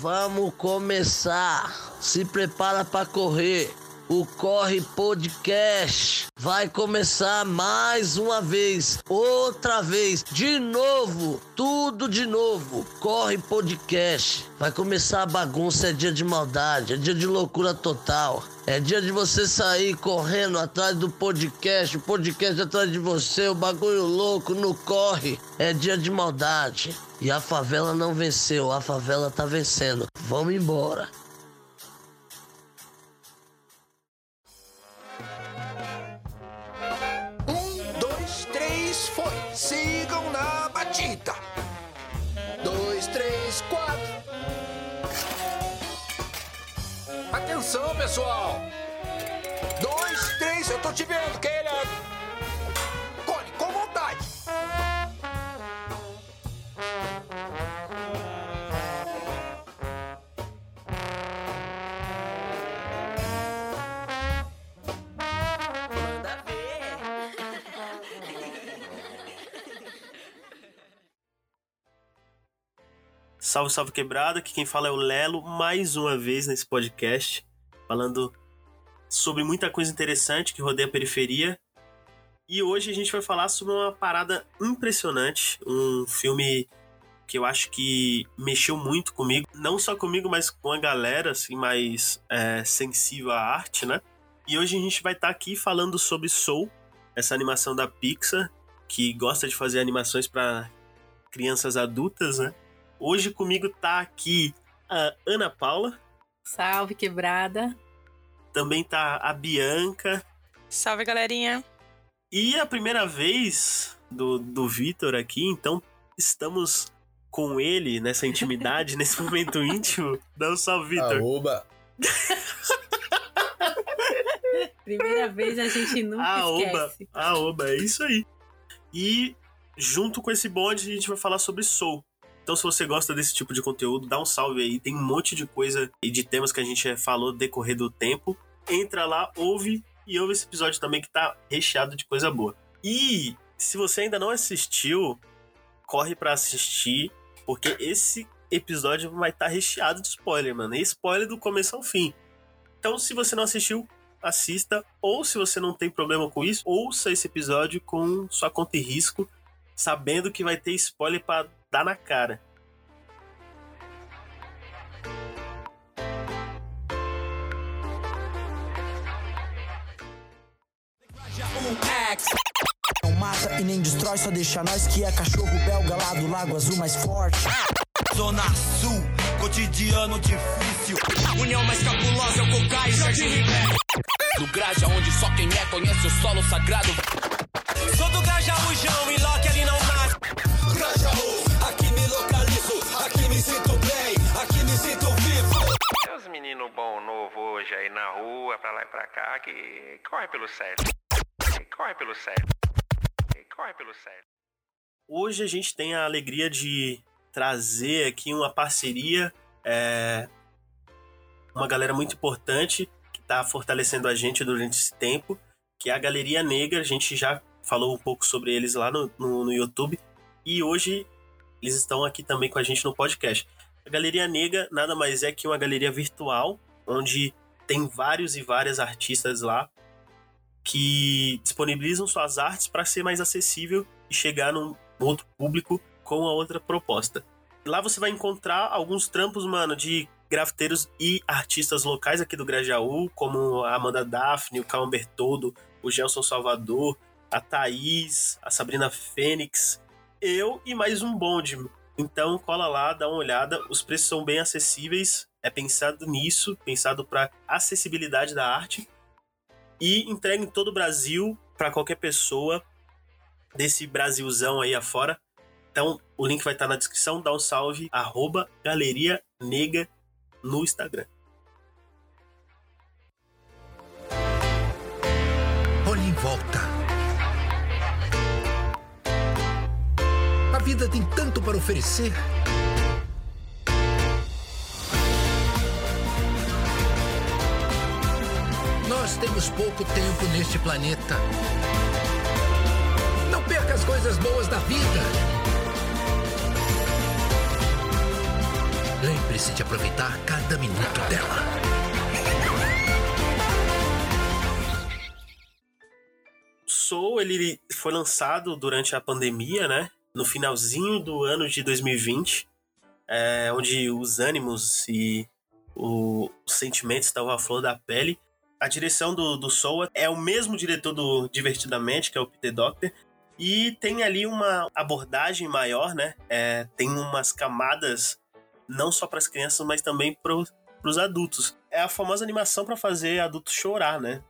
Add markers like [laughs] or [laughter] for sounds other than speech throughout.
Vamos começar. Se prepara para correr. O Corre Podcast vai começar mais uma vez, outra vez, de novo, tudo de novo. Corre Podcast. Vai começar a bagunça, é dia de maldade, é dia de loucura total. É dia de você sair correndo atrás do podcast, o podcast atrás de você, o bagulho louco no corre. É dia de maldade. E a favela não venceu, a favela tá vencendo. Vamos embora. Um, dois, três, foi. Sigam na batida. Dois, três, quatro. Atenção, pessoal. Dois, três, eu tô te vendo, Keira. Salve, salve quebrada, aqui quem fala é o Lelo, mais uma vez nesse podcast, falando sobre muita coisa interessante que rodeia a periferia. E hoje a gente vai falar sobre uma parada impressionante, um filme que eu acho que mexeu muito comigo, não só comigo, mas com a galera assim mais é, sensível à arte, né? E hoje a gente vai estar aqui falando sobre Soul, essa animação da Pixar, que gosta de fazer animações para crianças adultas, né? Hoje comigo tá aqui a Ana Paula, Salve, quebrada. também tá a Bianca Salve, galerinha. e a primeira vez do, do Vitor aqui, então estamos com ele nessa intimidade, [laughs] nesse momento íntimo. Dá um salve, Vitor. Arroba. [laughs] Primeira vez a gente nunca Aoba, esquece. Aoba, é isso aí. E junto com esse bonde a gente vai falar sobre Soul. Então se você gosta desse tipo de conteúdo, dá um salve aí. Tem um monte de coisa e de temas que a gente falou decorrer do tempo. Entra lá, ouve e ouve esse episódio também que tá recheado de coisa boa. E se você ainda não assistiu, corre pra assistir, porque esse episódio vai estar recheado de spoiler, mano. E spoiler do começo ao fim. Então, se você não assistiu, assista. Ou se você não tem problema com isso, ouça esse episódio com sua conta e risco, sabendo que vai ter spoiler pra dar na cara. Não mata e nem destrói, só deixa nós que é cachorro belga lá do Lago Azul mais forte. Zona Sul, cotidiano difícil. União mais cabulosa é o Cocai e Jardim Ribeiro. Do Graja, onde só quem é conhece o solo sagrado. Sou do Grajaújão e Loki ali Meninos bom novo hoje aí na rua, pra lá e pra cá, que corre pelo certo. Corre pelo certo. Corre pelo certo. Hoje a gente tem a alegria de trazer aqui uma parceria, é, uma galera muito importante que está fortalecendo a gente durante esse tempo, que é a Galeria Negra. A gente já falou um pouco sobre eles lá no, no, no YouTube e hoje eles estão aqui também com a gente no podcast. A Galeria Negra nada mais é que uma galeria virtual onde tem vários e várias artistas lá que disponibilizam suas artes para ser mais acessível e chegar num outro público com a outra proposta. Lá você vai encontrar alguns trampos, mano, de grafiteiros e artistas locais aqui do Grajaú, como a Amanda Daphne, o Calma Bertoldo, o Gelson Salvador, a Thaís, a Sabrina Fênix, eu e mais um bonde. Então cola lá, dá uma olhada, os preços são bem acessíveis, é pensado nisso, pensado para acessibilidade da arte e entrega em todo o Brasil para qualquer pessoa desse Brasilzão aí afora. Então, o link vai estar na descrição. Dá um salve, arroba Galeria Nega no Instagram. Vida tem tanto para oferecer. Nós temos pouco tempo neste planeta. Não perca as coisas boas da vida. Lembre-se, de aproveitar cada minuto dela. Soul, ele foi lançado durante a pandemia, né? No finalzinho do ano de 2020, é, onde os ânimos e o, os sentimentos estavam à flor da pele. A direção do, do Soul é o mesmo diretor do Divertidamente, que é o Peter Docter, e tem ali uma abordagem maior, né? É, tem umas camadas não só para as crianças, mas também para os adultos. É a famosa animação para fazer adultos chorar, né?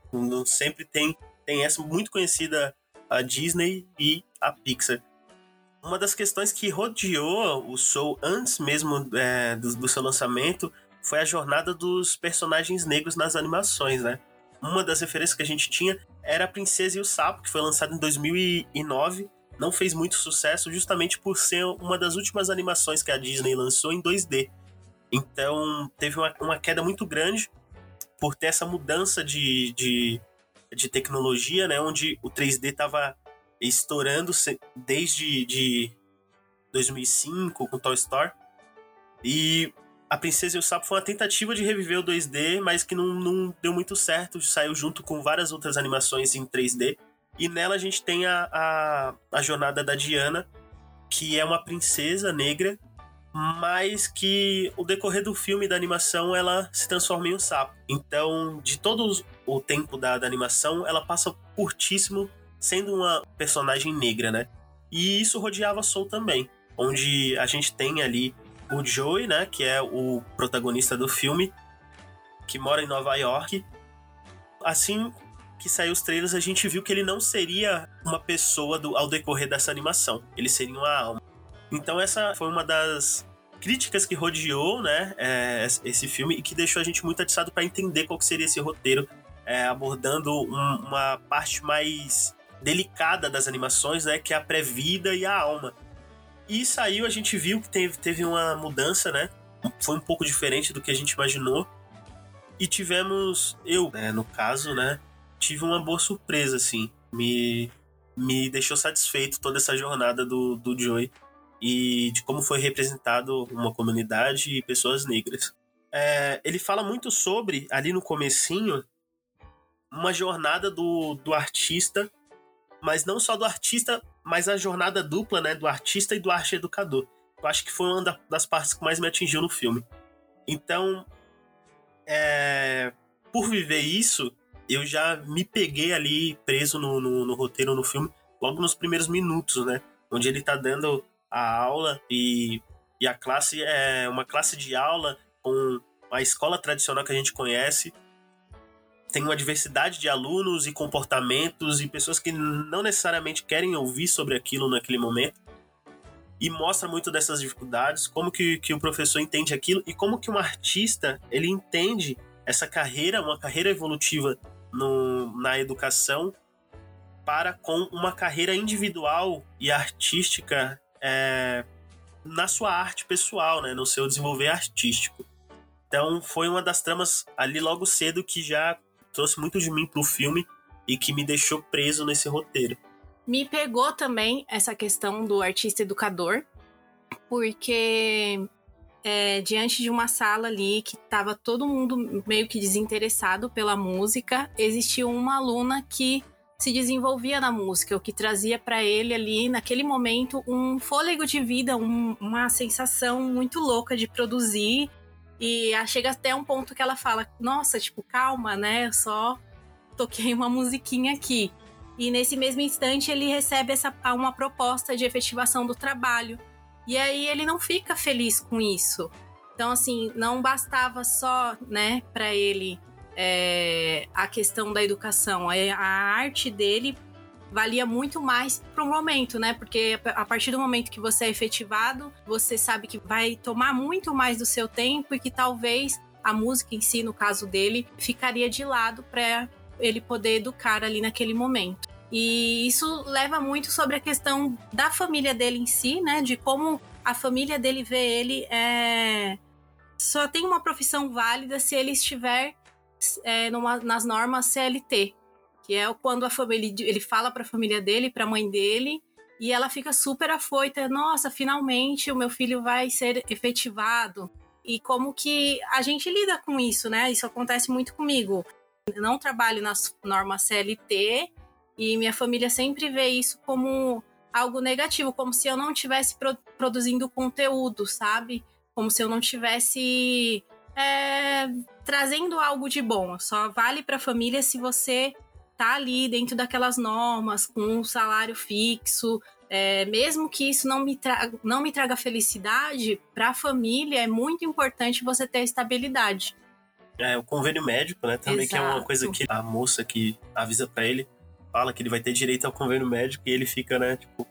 Sempre tem tem essa muito conhecida a Disney e a Pixar. Uma das questões que rodeou o Soul antes mesmo é, do, do seu lançamento foi a jornada dos personagens negros nas animações, né? Uma das referências que a gente tinha era a Princesa e o Sapo, que foi lançado em 2009. Não fez muito sucesso justamente por ser uma das últimas animações que a Disney lançou em 2D. Então teve uma, uma queda muito grande por ter essa mudança de, de, de tecnologia, né? Onde o 3D estava estourando desde de 2005 com Toy Story. E a Princesa e o Sapo foi uma tentativa de reviver o 2D, mas que não, não deu muito certo. Saiu junto com várias outras animações em 3D. E nela a gente tem a, a, a jornada da Diana, que é uma princesa negra, mas que o decorrer do filme da animação ela se transforma em um sapo. Então, de todo o tempo da, da animação, ela passa curtíssimo sendo uma personagem negra, né? E isso rodeava Soul também, onde a gente tem ali o Joey, né, que é o protagonista do filme, que mora em Nova York. Assim que saiu os trailers, a gente viu que ele não seria uma pessoa do, ao decorrer dessa animação. Ele seria uma alma. Então essa foi uma das críticas que rodeou, né, é, esse filme e que deixou a gente muito atiçado para entender qual seria esse roteiro, é, abordando um, uma parte mais delicada das animações, né, que é a pré-vida e a alma. E saiu, a gente viu que teve, teve uma mudança, né? Foi um pouco diferente do que a gente imaginou. E tivemos, eu, né, no caso, né? Tive uma boa surpresa, assim. Me, me deixou satisfeito toda essa jornada do, do Joey e de como foi representado uma comunidade e pessoas negras. É, ele fala muito sobre, ali no comecinho, uma jornada do, do artista, mas não só do artista mas a jornada dupla, né, do artista e do arte educador. Eu acho que foi uma das partes que mais me atingiu no filme. Então, é, por viver isso, eu já me peguei ali preso no, no, no, roteiro, no filme, logo nos primeiros minutos, né? Onde ele tá dando a aula e, e a classe é uma classe de aula com a escola tradicional que a gente conhece, tem uma diversidade de alunos e comportamentos e pessoas que não necessariamente querem ouvir sobre aquilo naquele momento. E mostra muito dessas dificuldades, como que, que o professor entende aquilo e como que um artista ele entende essa carreira, uma carreira evolutiva no, na educação para com uma carreira individual e artística é, na sua arte pessoal, né, no seu desenvolver artístico. Então foi uma das tramas ali logo cedo que já trouxe muito de mim pro filme e que me deixou preso nesse roteiro. Me pegou também essa questão do artista educador, porque é, diante de uma sala ali que estava todo mundo meio que desinteressado pela música, existia uma aluna que se desenvolvia na música, o que trazia para ele ali naquele momento um fôlego de vida, um, uma sensação muito louca de produzir e chega até um ponto que ela fala: Nossa, tipo, calma, né? Eu só toquei uma musiquinha aqui. E nesse mesmo instante ele recebe essa, uma proposta de efetivação do trabalho. E aí ele não fica feliz com isso. Então, assim, não bastava só, né, para ele é, a questão da educação. A arte dele valia muito mais para o momento, né? Porque a partir do momento que você é efetivado, você sabe que vai tomar muito mais do seu tempo e que talvez a música em si, no caso dele, ficaria de lado para ele poder educar ali naquele momento. E isso leva muito sobre a questão da família dele em si, né? De como a família dele vê ele é... só tem uma profissão válida se ele estiver é, numa, nas normas CLT, que é quando a família ele fala para a família dele, para a mãe dele, e ela fica super afoita, nossa, finalmente o meu filho vai ser efetivado. e como que a gente lida com isso, né? Isso acontece muito comigo. Eu não trabalho nas normas CLT e minha família sempre vê isso como algo negativo, como se eu não estivesse pro produzindo conteúdo, sabe? Como se eu não tivesse é, trazendo algo de bom. Só vale para a família se você tá ali dentro daquelas normas, com um salário fixo. É, mesmo que isso não me, traga, não me traga felicidade, para a família é muito importante você ter estabilidade. É, o convênio médico, né? Também Exato. que é uma coisa que a moça que avisa para ele fala que ele vai ter direito ao convênio médico e ele fica, né, tipo.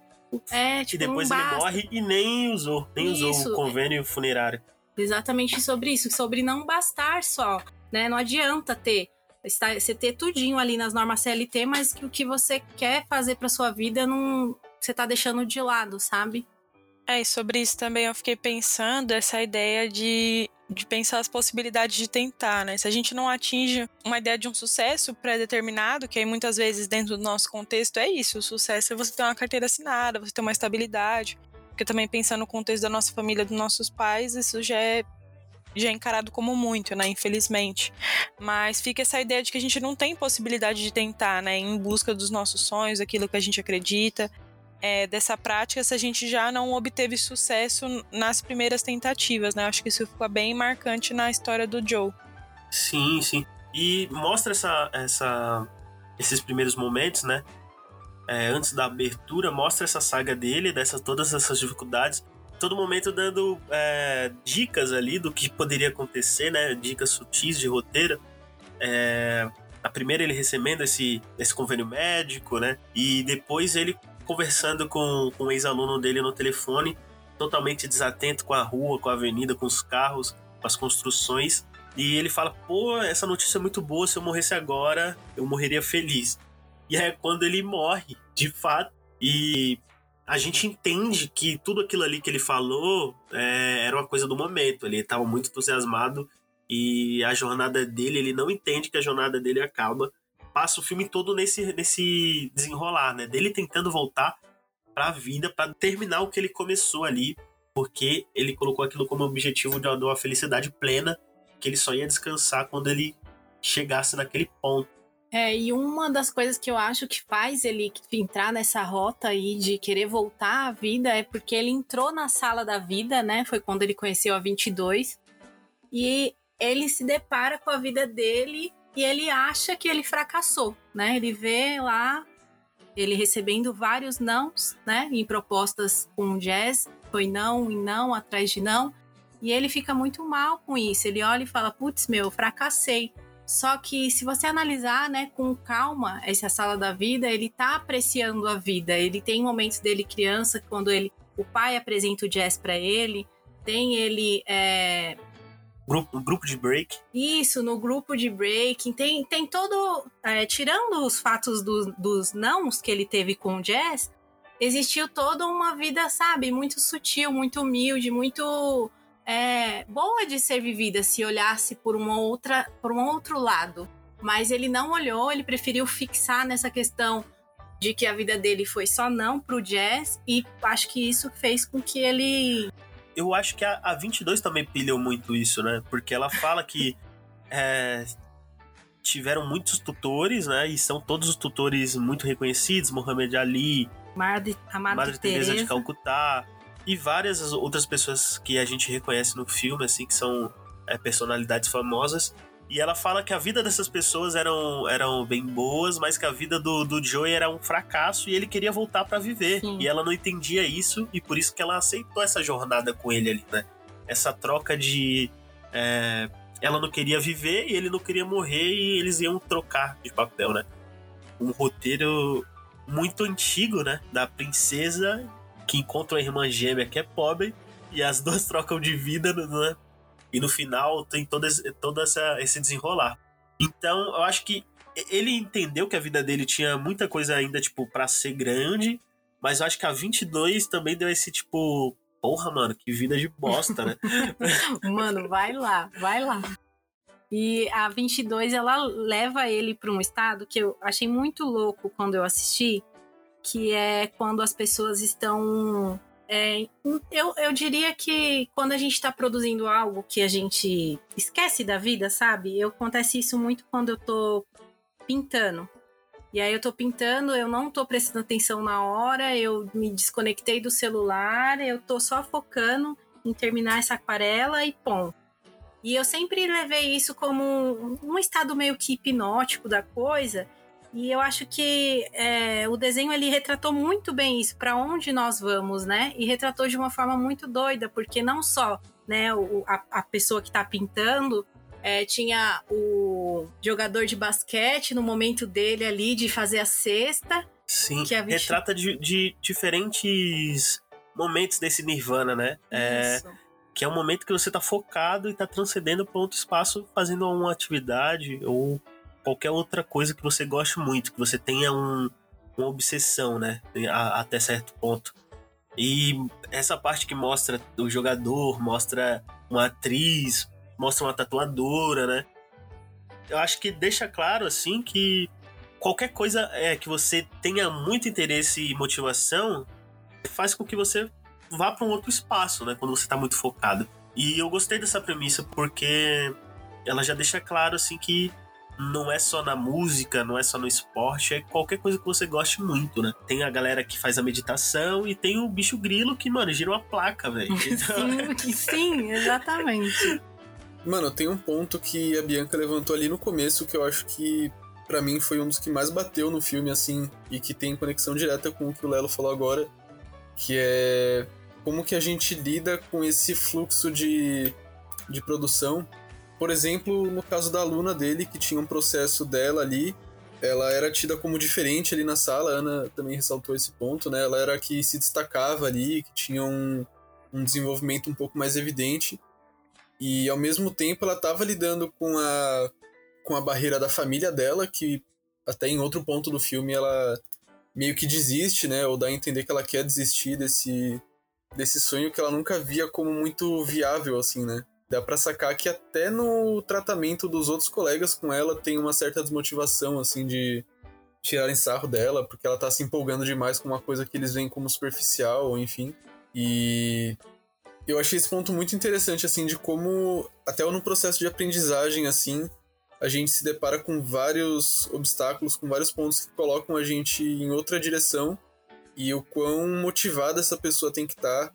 É, tipo, e depois ele morre e nem usou, nem Isso. usou o convênio funerário. Exatamente sobre isso, sobre não bastar só, né? Não adianta ter você ter tudinho ali nas normas CLT, mas que o que você quer fazer para sua vida não você tá deixando de lado, sabe? É, e sobre isso também eu fiquei pensando essa ideia de, de pensar as possibilidades de tentar, né? Se a gente não atinge uma ideia de um sucesso pré-determinado, que aí muitas vezes dentro do nosso contexto é isso, o sucesso é você ter uma carteira assinada, você ter uma estabilidade. Porque também pensando no contexto da nossa família, dos nossos pais, isso já é já é encarado como muito, né? Infelizmente. Mas fica essa ideia de que a gente não tem possibilidade de tentar, né? Em busca dos nossos sonhos, aquilo que a gente acredita. É, dessa prática se a gente já não obteve sucesso nas primeiras tentativas, né? Acho que isso ficou bem marcante na história do Joe. Sim, sim. E mostra essa, essa, esses primeiros momentos, né? É, antes da abertura, mostra essa saga dele, dessas todas essas dificuldades todo momento dando é, dicas ali do que poderia acontecer, né? Dicas sutis de roteiro. É, a primeira ele recebendo esse, esse convênio médico, né? E depois ele conversando com, com um ex-aluno dele no telefone, totalmente desatento com a rua, com a avenida, com os carros, com as construções. E ele fala: pô, essa notícia é muito boa, se eu morresse agora, eu morreria feliz. E é quando ele morre, de fato. E a gente entende que tudo aquilo ali que ele falou é, era uma coisa do momento. Ele estava muito entusiasmado e a jornada dele, ele não entende que a jornada dele acaba. Passa o filme todo nesse, nesse desenrolar, né? Dele tentando voltar para a vida, para terminar o que ele começou ali, porque ele colocou aquilo como objetivo de uma felicidade plena, que ele só ia descansar quando ele chegasse naquele ponto. É, e uma das coisas que eu acho que faz ele entrar nessa rota aí de querer voltar à vida é porque ele entrou na sala da vida, né? Foi quando ele conheceu a 22. E ele se depara com a vida dele e ele acha que ele fracassou, né? Ele vê lá ele recebendo vários nãos, né? Em propostas com jazz, foi não e não atrás de não. E ele fica muito mal com isso. Ele olha e fala: Putz, meu, fracassei. Só que se você analisar, né, com calma, essa sala da vida, ele tá apreciando a vida. Ele tem momentos dele criança, quando ele, o pai apresenta o jazz para ele, tem ele é... Grupo, grupo de break. Isso, no grupo de break. Tem, tem todo. É, tirando os fatos do, dos nãos que ele teve com o jazz, existiu toda uma vida, sabe, muito sutil, muito humilde, muito é, boa de ser vivida se olhasse por uma outra, por um outro lado. Mas ele não olhou, ele preferiu fixar nessa questão de que a vida dele foi só não pro jazz e acho que isso fez com que ele eu acho que a, a 22 também pilhou muito isso, né? Porque ela fala que é, tiveram muitos tutores, né? E são todos os tutores muito reconhecidos, Muhammad Ali, Madre, a Madre, Madre Teresa de Calcutá, e várias outras pessoas que a gente reconhece no filme, assim, que são é, personalidades famosas. E ela fala que a vida dessas pessoas eram, eram bem boas, mas que a vida do, do Joey era um fracasso e ele queria voltar para viver. Sim. E ela não entendia isso, e por isso que ela aceitou essa jornada com ele ali, né? Essa troca de. É, ela não queria viver e ele não queria morrer, e eles iam trocar de papel, né? Um roteiro muito antigo, né? Da princesa que encontra uma irmã gêmea que é pobre e as duas [laughs] trocam de vida, né? E no final tem todo esse, todo essa, esse desenrolar. Então, eu acho que ele entendeu que a vida dele tinha muita coisa ainda, tipo, para ser grande, mas eu acho que a 22 também deu esse, tipo, porra, mano, que vida de bosta, né? [laughs] mano, vai lá, vai lá. E a 22, ela leva ele para um estado que eu achei muito louco quando eu assisti, que é quando as pessoas estão É, eu, eu diria que quando a gente está produzindo algo que a gente esquece da vida, sabe? Eu acontece isso muito quando eu tô pintando. E aí eu tô pintando, eu não tô prestando atenção na hora, eu me desconectei do celular, eu tô só focando em terminar essa aquarela e pom. E eu sempre levei isso como um, estado meio que hipnótico da coisa. E eu acho que é, o desenho ele retratou muito bem isso, para onde nós vamos, né? E retratou de uma forma muito doida, porque não só né, o, a, a pessoa que está pintando é, tinha o jogador de basquete no momento dele ali de fazer a cesta. Sim, que retrata de, de, diferentes momentos desse Nirvana, né? É, que é um momento que você está focado e está transcendendo para outro espaço, fazendo uma atividade ou qualquer outra coisa que você goste muito, que você tenha um, uma obsessão, né? A, até certo ponto. E essa parte que mostra o jogador, mostra uma atriz, mostra uma tatuadora, né? Eu acho que deixa claro, assim, que qualquer coisa é que você tenha muito interesse e motivação faz com que você vá para um outro espaço, né? Quando você está muito focado. E eu gostei dessa premissa porque ela já deixa claro, assim, que não é só na música, não é só no esporte, é qualquer coisa que você goste muito, né? Tem a galera que faz a meditação e tem o bicho grilo que, mano, gira uma placa, velho. Então... [laughs] sim, sim, exatamente. Mano, tem um ponto que a Bianca levantou ali no começo que eu acho que para mim foi um dos que mais bateu no filme, assim, e que tem conexão direta com o que o Lelo falou agora, que é como que a gente lida com esse fluxo de, de produção por exemplo, no caso da aluna dele, que tinha um processo dela ali, ela era tida como diferente ali na sala, a Ana também ressaltou esse ponto, né? Ela era a que se destacava ali, que tinha um, um desenvolvimento um pouco mais evidente. E ao mesmo tempo ela estava lidando com a, com a barreira da família dela, que até em outro ponto do filme ela meio que desiste, né? Ou dá a entender que ela quer desistir desse, desse sonho que ela nunca via como muito viável, assim, né? Dá para sacar que até no tratamento dos outros colegas com ela tem uma certa desmotivação, assim, de tirarem sarro dela, porque ela tá se empolgando demais com uma coisa que eles veem como superficial, enfim. E eu achei esse ponto muito interessante, assim, de como, até no processo de aprendizagem, assim, a gente se depara com vários obstáculos, com vários pontos que colocam a gente em outra direção e o quão motivada essa pessoa tem que estar tá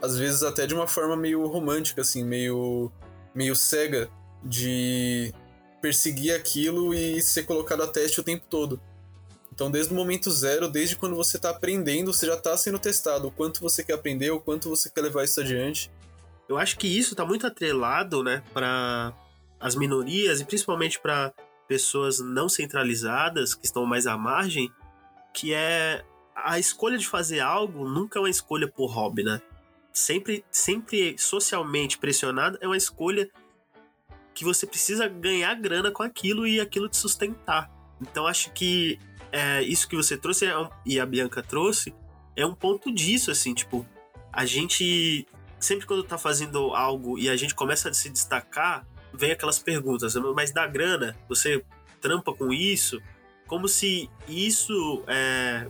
às vezes até de uma forma meio romântica, assim, meio, meio cega, de perseguir aquilo e ser colocado a teste o tempo todo. Então, desde o momento zero, desde quando você está aprendendo, você já está sendo testado. O quanto você quer aprender, o quanto você quer levar isso adiante. Eu acho que isso está muito atrelado, né, para as minorias e principalmente para pessoas não centralizadas que estão mais à margem, que é a escolha de fazer algo nunca é uma escolha por hobby, né? Sempre, sempre socialmente pressionado, é uma escolha que você precisa ganhar grana com aquilo e aquilo te sustentar. Então acho que é, isso que você trouxe é um, e a Bianca trouxe é um ponto disso, assim, tipo, a gente sempre quando tá fazendo algo e a gente começa a se destacar, vem aquelas perguntas, mas dá grana? Você trampa com isso? Como se isso é,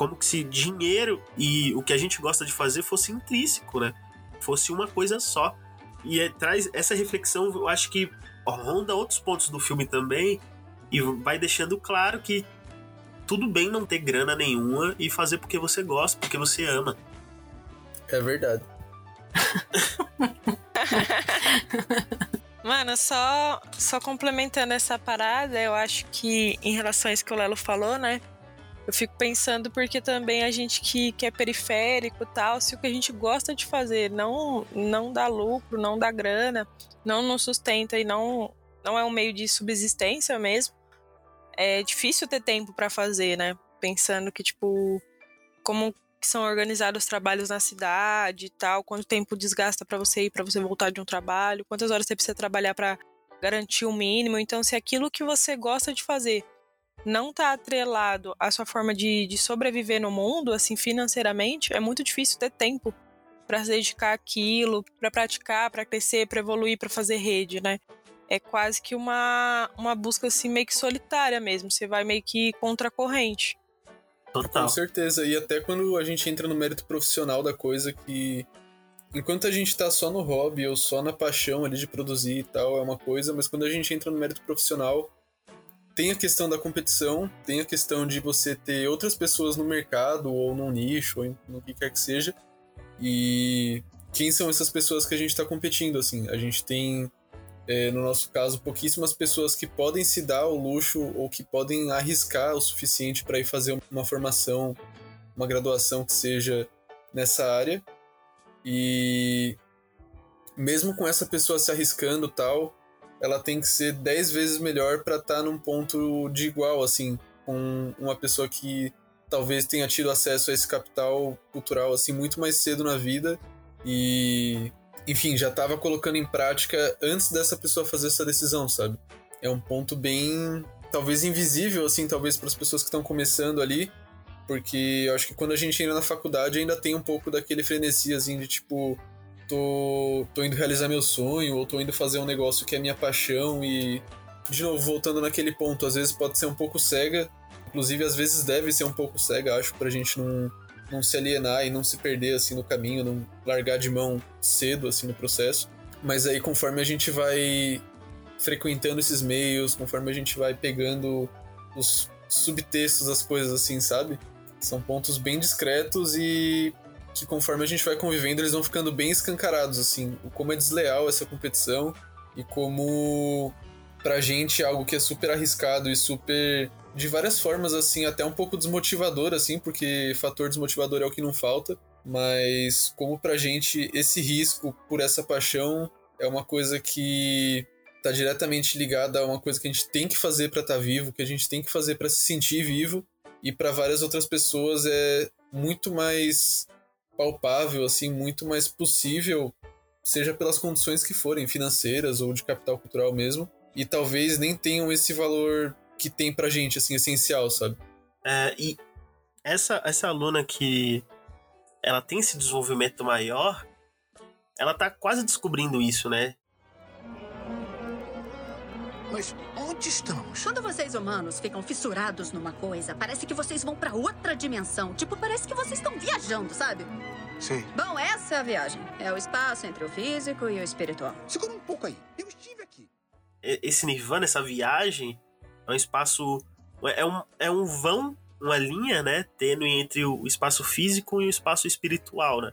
como se dinheiro e o que a gente gosta de fazer fosse intrínseco, né? Fosse uma coisa só. E é, traz essa reflexão, eu acho que ronda outros pontos do filme também e vai deixando claro que tudo bem não ter grana nenhuma e fazer porque você gosta, porque você ama. É verdade. [laughs] Mano, só, só complementando essa parada, eu acho que em relação a isso que o Lelo falou, né? Eu fico pensando porque também a gente que, que é periférico tal, se o que a gente gosta de fazer não, não dá lucro, não dá grana, não nos sustenta e não, não é um meio de subsistência mesmo, é difícil ter tempo para fazer, né? Pensando que, tipo, como são organizados os trabalhos na cidade e tal, quanto tempo desgasta para você ir, para você voltar de um trabalho, quantas horas você precisa trabalhar para garantir o mínimo. Então, se aquilo que você gosta de fazer não tá atrelado à sua forma de, de sobreviver no mundo, assim, financeiramente, é muito difícil ter tempo para se dedicar àquilo, para praticar, para crescer, para evoluir, para fazer rede, né? É quase que uma, uma busca assim meio que solitária mesmo, você vai meio que contra a corrente. Total. Com certeza. E até quando a gente entra no mérito profissional da coisa, que enquanto a gente tá só no hobby ou só na paixão ali de produzir e tal, é uma coisa, mas quando a gente entra no mérito profissional, tem a questão da competição, tem a questão de você ter outras pessoas no mercado ou num nicho, ou no que quer que seja. E quem são essas pessoas que a gente está competindo, assim? A gente tem, é, no nosso caso, pouquíssimas pessoas que podem se dar o luxo ou que podem arriscar o suficiente para ir fazer uma formação, uma graduação que seja nessa área. E mesmo com essa pessoa se arriscando tal, ela tem que ser 10 vezes melhor para estar tá num ponto de igual, assim, com uma pessoa que talvez tenha tido acesso a esse capital cultural assim muito mais cedo na vida e enfim, já estava colocando em prática antes dessa pessoa fazer essa decisão, sabe? É um ponto bem talvez invisível assim, talvez para as pessoas que estão começando ali, porque eu acho que quando a gente entra na faculdade ainda tem um pouco daquele frenesi assim de tipo tô, tô indo realizar meu sonho, ou tô indo fazer um negócio que é minha paixão e. De novo, voltando naquele ponto, às vezes pode ser um pouco cega, inclusive às vezes deve ser um pouco cega, acho, pra gente não, não se alienar e não se perder assim no caminho, não largar de mão cedo assim no processo. Mas aí conforme a gente vai frequentando esses meios, conforme a gente vai pegando os subtextos das coisas assim, sabe? São pontos bem discretos e que conforme a gente vai convivendo, eles vão ficando bem escancarados, assim, como é desleal essa competição e como pra gente é algo que é super arriscado e super de várias formas assim, até um pouco desmotivador assim, porque fator desmotivador é o que não falta, mas como pra gente esse risco por essa paixão é uma coisa que tá diretamente ligada a uma coisa que a gente tem que fazer para estar tá vivo, que a gente tem que fazer para se sentir vivo, e para várias outras pessoas é muito mais palpável, assim, muito mais possível, seja pelas condições que forem, financeiras ou de capital cultural mesmo, e talvez nem tenham esse valor que tem pra gente, assim, essencial, sabe? É, e essa, essa aluna que ela tem esse desenvolvimento maior, ela tá quase descobrindo isso, né? Mas onde estamos? Quando vocês humanos ficam fissurados numa coisa, parece que vocês vão para outra dimensão. Tipo, parece que vocês estão viajando, sabe? Sim. Bom, essa é a viagem. É o espaço entre o físico e o espiritual. Segura um pouco aí. Eu estive aqui. Esse nirvana, essa viagem, é um espaço. É um, é um vão, uma linha, né? Tênue entre o espaço físico e o espaço espiritual, né?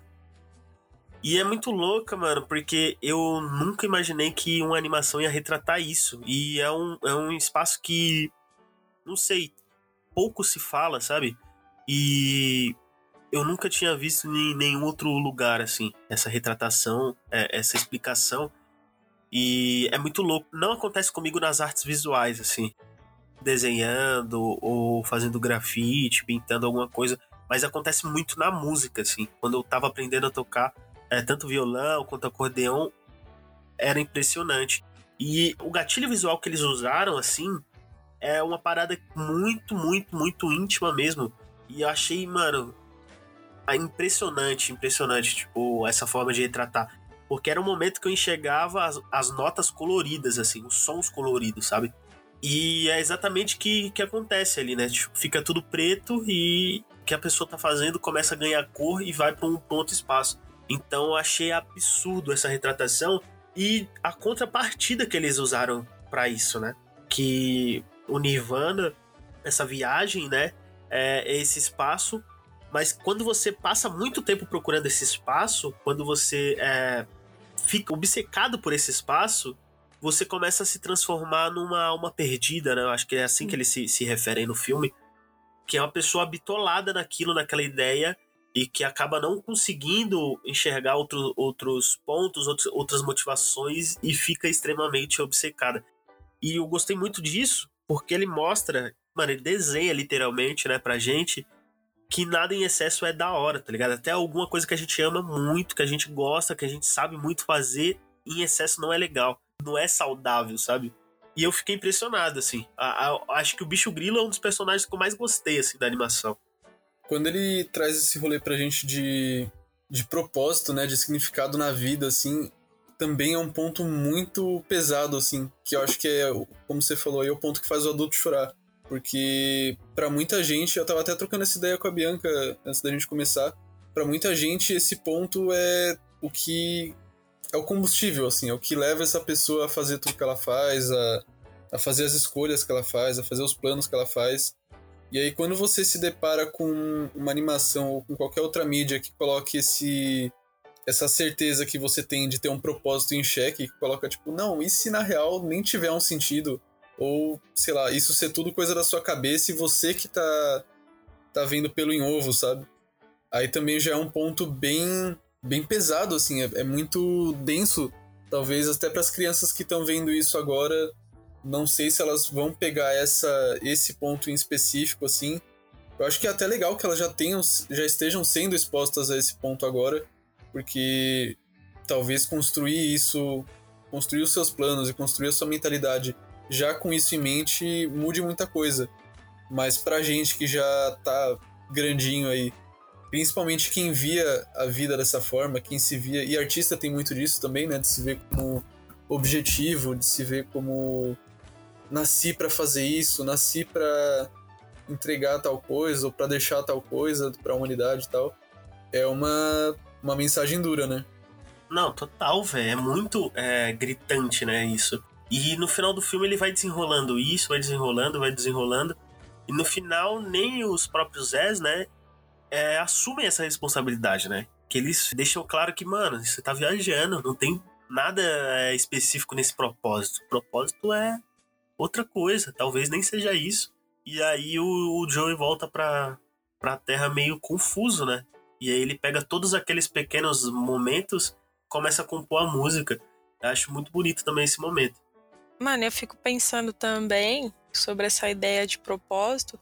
E é muito louca, mano, porque eu nunca imaginei que uma animação ia retratar isso. E é um, é um espaço que, não sei, pouco se fala, sabe? E eu nunca tinha visto em nenhum outro lugar, assim, essa retratação, é, essa explicação. E é muito louco. Não acontece comigo nas artes visuais, assim, desenhando ou fazendo grafite, pintando alguma coisa. Mas acontece muito na música, assim. Quando eu tava aprendendo a tocar, é, tanto violão quanto acordeão, era impressionante. E o gatilho visual que eles usaram, assim, é uma parada muito, muito, muito íntima mesmo. E eu achei, mano, impressionante, impressionante, tipo, essa forma de retratar. Porque era um momento que eu enxergava as, as notas coloridas, assim, os sons coloridos, sabe? E é exatamente o que, que acontece ali, né? Tipo, fica tudo preto e o que a pessoa tá fazendo começa a ganhar cor e vai para um ponto espaço. Então eu achei absurdo essa retratação e a contrapartida que eles usaram para isso, né? Que o Nirvana, essa viagem, né? É esse espaço, mas quando você passa muito tempo procurando esse espaço, quando você é, fica obcecado por esse espaço, você começa a se transformar numa alma perdida, né? Eu acho que é assim que eles se, se referem no filme. Que é uma pessoa bitolada naquilo, naquela ideia, e que acaba não conseguindo enxergar outro, outros pontos, outros, outras motivações e fica extremamente obcecada. E eu gostei muito disso, porque ele mostra, mano, ele desenha literalmente, né, pra gente, que nada em excesso é da hora, tá ligado? Até alguma coisa que a gente ama muito, que a gente gosta, que a gente sabe muito fazer, em excesso não é legal, não é saudável, sabe? E eu fiquei impressionado, assim. A, a, acho que o Bicho Grilo é um dos personagens que eu mais gostei, assim, da animação. Quando ele traz esse rolê pra gente de, de propósito, né, de significado na vida, assim, também é um ponto muito pesado, assim, que eu acho que é, como você falou aí, é o ponto que faz o adulto chorar. Porque para muita gente, eu tava até trocando essa ideia com a Bianca antes da gente começar, para muita gente esse ponto é o que é o combustível, assim, é o que leva essa pessoa a fazer tudo que ela faz, a, a fazer as escolhas que ela faz, a fazer os planos que ela faz. E aí, quando você se depara com uma animação ou com qualquer outra mídia que coloque esse, essa certeza que você tem de ter um propósito em xeque, que coloca tipo, não, e se na real nem tiver um sentido? Ou, sei lá, isso ser tudo coisa da sua cabeça e você que tá, tá vendo pelo em ovo, sabe? Aí também já é um ponto bem, bem pesado, assim, é, é muito denso. Talvez até para as crianças que estão vendo isso agora não sei se elas vão pegar essa, esse ponto em específico, assim. Eu acho que é até legal que elas já tenham, já estejam sendo expostas a esse ponto agora, porque talvez construir isso, construir os seus planos e construir a sua mentalidade já com isso em mente mude muita coisa. Mas pra gente que já tá grandinho aí, principalmente quem via a vida dessa forma, quem se via, e artista tem muito disso também, né, de se ver como objetivo, de se ver como nasci para fazer isso, nasci para entregar tal coisa ou para deixar tal coisa para a humanidade e tal. É uma, uma mensagem dura, né? Não, total, velho. É muito é, gritante, né? Isso. E no final do filme ele vai desenrolando isso, vai desenrolando, vai desenrolando. E no final, nem os próprios Zés, né? É, assumem essa responsabilidade, né? Que eles deixam claro que, mano, você tá viajando, não tem nada é, específico nesse propósito. O propósito é outra coisa, talvez nem seja isso. E aí o, o Joey volta pra, pra Terra meio confuso, né? E aí ele pega todos aqueles pequenos momentos, começa a compor a música. Eu acho muito bonito também esse momento. Mano, eu fico pensando também sobre essa ideia de propósito.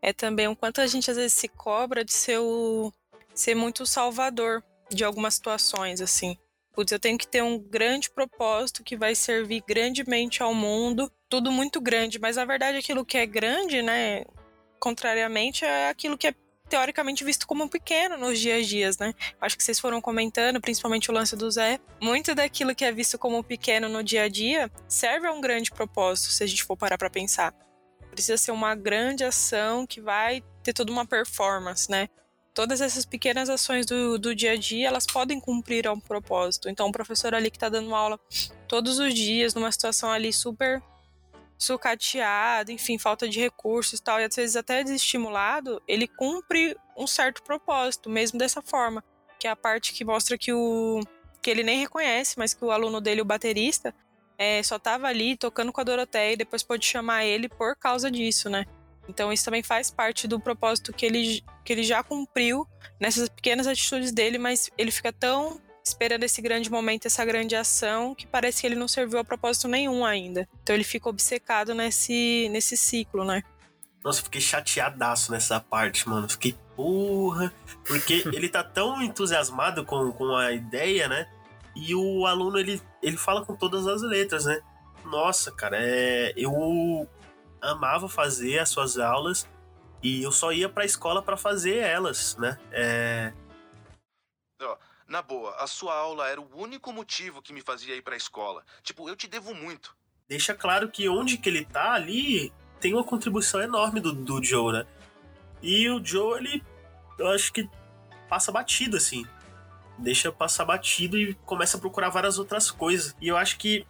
É também o quanto a gente às vezes se cobra de ser, o, ser muito salvador de algumas situações, assim putz, eu tenho que ter um grande propósito que vai servir grandemente ao mundo, tudo muito grande, mas na verdade aquilo que é grande, né, contrariamente é aquilo que é teoricamente visto como pequeno nos dias a dias, né? Acho que vocês foram comentando, principalmente o lance do Zé. Muito daquilo que é visto como pequeno no dia a dia serve a um grande propósito, se a gente for parar para pensar. Precisa ser uma grande ação que vai ter toda uma performance, né? todas essas pequenas ações do, do dia a dia, elas podem cumprir a um propósito. Então, o professor ali que está dando aula todos os dias, numa situação ali super sucateado, enfim, falta de recursos e tal, e às vezes até desestimulado, ele cumpre um certo propósito, mesmo dessa forma, que é a parte que mostra que o que ele nem reconhece, mas que o aluno dele, o baterista, é, só estava ali tocando com a Doroteia e depois pôde chamar ele por causa disso, né? Então isso também faz parte do propósito que ele, que ele já cumpriu nessas pequenas atitudes dele, mas ele fica tão esperando esse grande momento, essa grande ação, que parece que ele não serviu a propósito nenhum ainda. Então ele fica obcecado nesse, nesse ciclo, né? Nossa, eu fiquei chateadaço nessa parte, mano. Fiquei, porra. Porque [laughs] ele tá tão entusiasmado com, com a ideia, né? E o aluno, ele, ele fala com todas as letras, né? Nossa, cara, é, eu amava fazer as suas aulas e eu só ia para a escola para fazer elas, né? É... na boa, a sua aula era o único motivo que me fazia ir para a escola. Tipo, eu te devo muito. Deixa claro que onde que ele tá ali tem uma contribuição enorme do, do Joe, né? E o Joe, ele, eu acho que passa batido, assim. Deixa passar batido e começa a procurar várias outras coisas. E eu acho que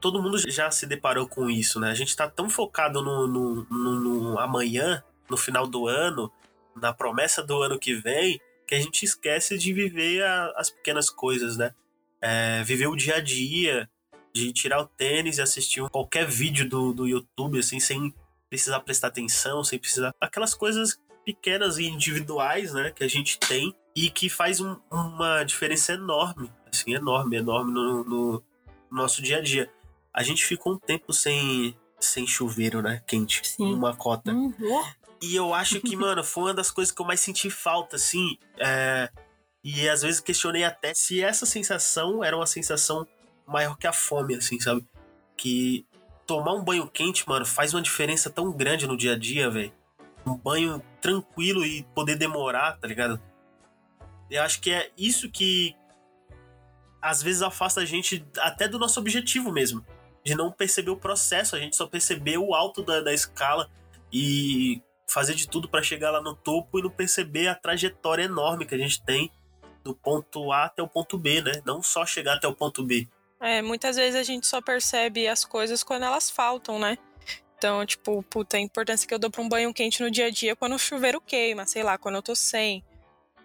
todo mundo já se deparou com isso, né? A gente tá tão focado no, no, no, no amanhã, no final do ano, na promessa do ano que vem, que a gente esquece de viver a, as pequenas coisas, né? É, viver o dia a dia, de tirar o tênis e assistir qualquer vídeo do, do YouTube, assim, sem precisar prestar atenção, sem precisar. Aquelas coisas pequenas e individuais, né, que a gente tem e que faz um, uma diferença enorme, assim, enorme, enorme no, no nosso dia a dia. A gente ficou um tempo sem, sem chuveiro, né? Quente. Sim. Uma cota. Uhum. E eu acho que, [laughs] mano, foi uma das coisas que eu mais senti falta, assim. É... E às vezes questionei até se essa sensação era uma sensação maior que a fome, assim, sabe? Que tomar um banho quente, mano, faz uma diferença tão grande no dia a dia, velho. Um banho tranquilo e poder demorar, tá ligado? Eu acho que é isso que às vezes afasta a gente até do nosso objetivo mesmo de não perceber o processo, a gente só percebeu o alto da, da escala e fazer de tudo para chegar lá no topo e não perceber a trajetória enorme que a gente tem do ponto A até o ponto B, né? Não só chegar até o ponto B. É, muitas vezes a gente só percebe as coisas quando elas faltam, né? Então, tipo, puta, a importância que eu dou pra um banho quente no dia a dia quando o chuveiro queima, sei lá, quando eu tô sem,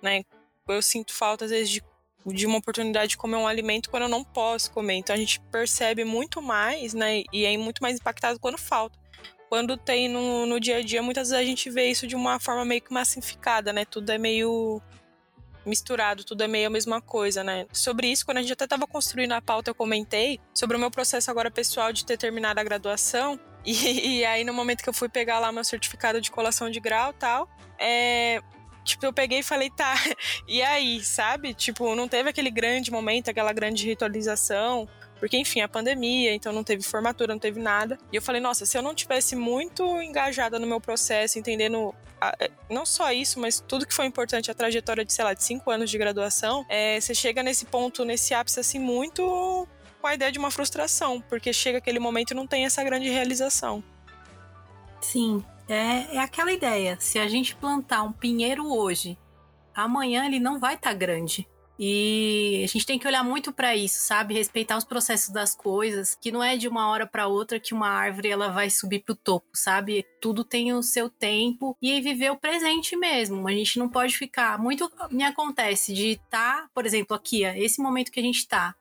né? Eu sinto falta, às vezes, de, de uma oportunidade de comer um alimento quando eu não posso comer. Então a gente percebe muito mais, né? E é muito mais impactado quando falta. Quando tem no, no dia a dia, muitas vezes a gente vê isso de uma forma meio que massificada, né? Tudo é meio misturado, tudo é meio a mesma coisa, né? Sobre isso, quando a gente até estava construindo a pauta, eu comentei sobre o meu processo agora pessoal de ter terminado a graduação. [laughs] E, e, aí, no momento que eu fui pegar lá meu certificado de colação de grau tal, é. Tipo, eu peguei e falei, tá, [laughs] e aí, sabe? Tipo, não teve aquele grande momento, aquela grande ritualização. Porque, enfim, a pandemia, então não teve formatura, não teve nada. E eu falei, nossa, se eu não tivesse muito engajada no meu processo, entendendo a, é, não só isso, mas tudo que foi importante, a trajetória de, sei lá, de cinco anos de graduação, é, você chega nesse ponto, nesse ápice, assim, muito com a ideia de uma frustração, porque chega aquele momento e não tem essa grande realização. Sim, é, é aquela ideia. Se a gente plantar um pinheiro hoje, amanhã ele não vai estar tá grande. E a gente tem que olhar muito para isso, sabe? Respeitar os processos das coisas, que não é de uma hora para outra que uma árvore ela vai subir pro topo, sabe? Tudo tem o seu tempo e viver o presente mesmo. A gente não pode ficar muito me acontece de estar, tá, por exemplo, aqui, esse momento que a gente tá.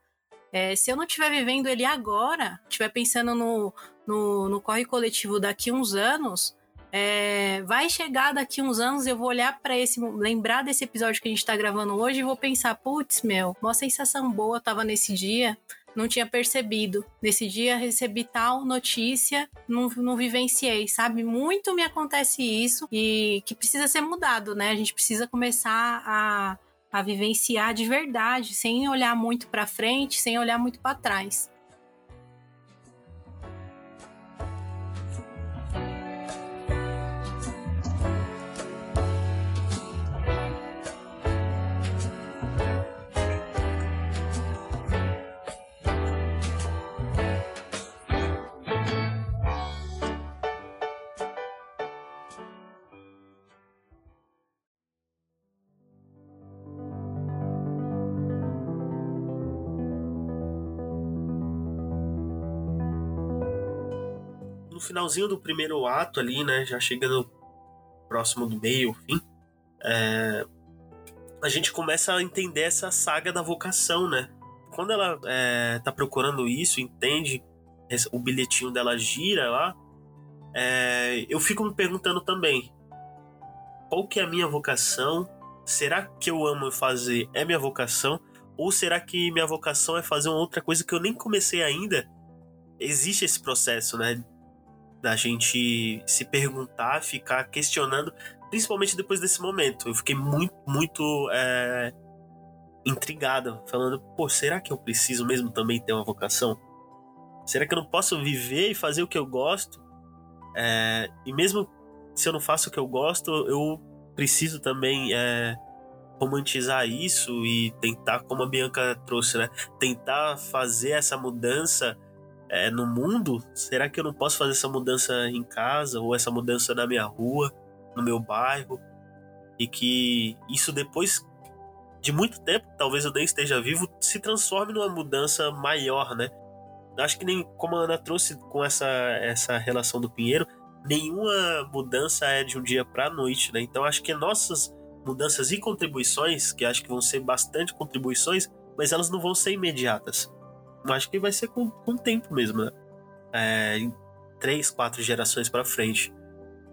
É, se eu não estiver vivendo ele agora, estiver pensando no, no, no corre coletivo daqui uns anos, é, vai chegar daqui uns anos, eu vou olhar para esse, lembrar desse episódio que a gente tá gravando hoje e vou pensar, putz, meu, uma sensação boa tava nesse dia, não tinha percebido. Nesse dia recebi tal notícia, não, não vivenciei, sabe? Muito me acontece isso e que precisa ser mudado, né? A gente precisa começar a, a vivenciar de verdade, sem olhar muito para frente, sem olhar muito para trás. Finalzinho do primeiro ato ali, né? Já chegando próximo do meio, fim, é, a gente começa a entender essa saga da vocação, né? Quando ela é, tá procurando isso, entende, o bilhetinho dela gira lá, é, eu fico me perguntando também, qual que é a minha vocação? Será que eu amo fazer é minha vocação? Ou será que minha vocação é fazer uma outra coisa que eu nem comecei ainda? Existe esse processo, né? Da gente se perguntar, ficar questionando, principalmente depois desse momento. Eu fiquei muito, muito é, intrigado, falando, pô, será que eu preciso mesmo também ter uma vocação? Será que eu não posso viver e fazer o que eu gosto? É, e mesmo se eu não faço o que eu gosto, eu preciso também é, romantizar isso e tentar, como a Bianca trouxe, né? Tentar fazer essa mudança é, no mundo, será que eu não posso fazer essa mudança em casa ou essa mudança na minha rua, no meu bairro? E que isso depois de muito tempo, talvez eu nem esteja vivo, se transforme numa mudança maior, né? Acho que nem como a Ana trouxe com essa, essa relação do Pinheiro, nenhuma mudança é de um dia para a noite, né? Então acho que nossas mudanças e contribuições, que acho que vão ser bastante contribuições, mas elas não vão ser imediatas acho que vai ser com, com o tempo mesmo, né? É, em três, quatro gerações para frente.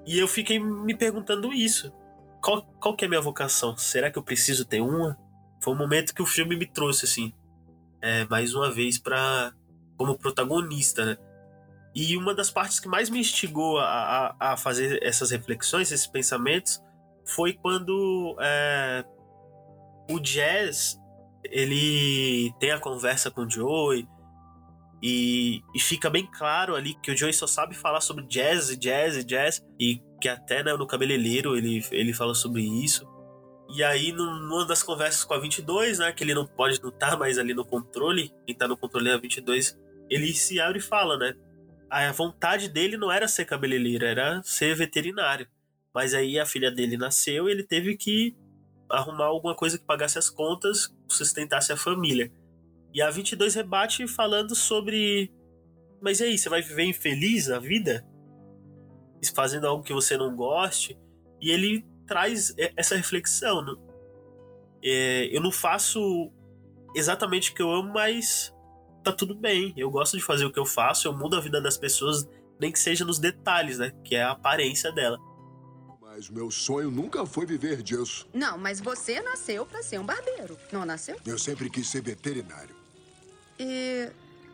E eu fiquei me perguntando isso. Qual, qual que é a minha vocação? Será que eu preciso ter uma? Foi um momento que o filme me trouxe, assim, é, mais uma vez para como protagonista, né? E uma das partes que mais me instigou a, a, a fazer essas reflexões, esses pensamentos, foi quando é, o jazz ele tem a conversa com o Joey e, e, fica bem claro ali que o Joey só sabe falar sobre jazz, jazz, jazz e que até né, no cabeleireiro ele, ele fala sobre isso. E aí, numa das conversas com a 22, né, que ele não pode estar tá mais ali no controle, quem tá no controle é a 22, ele se abre e fala, né? a vontade dele não era ser cabeleireiro, era ser veterinário. Mas aí a filha dele nasceu e ele teve que arrumar alguma coisa que pagasse as contas, sustentasse a família. E a 22 rebate falando sobre. Mas e aí, você vai viver infeliz a vida? Fazendo algo que você não goste? E ele traz essa reflexão. Né? É, eu não faço exatamente o que eu amo, mas tá tudo bem. Eu gosto de fazer o que eu faço, eu mudo a vida das pessoas, nem que seja nos detalhes, né? Que é a aparência dela. Mas meu sonho nunca foi viver disso. Não, mas você nasceu para ser um barbeiro, não nasceu? Eu sempre quis ser veterinário. E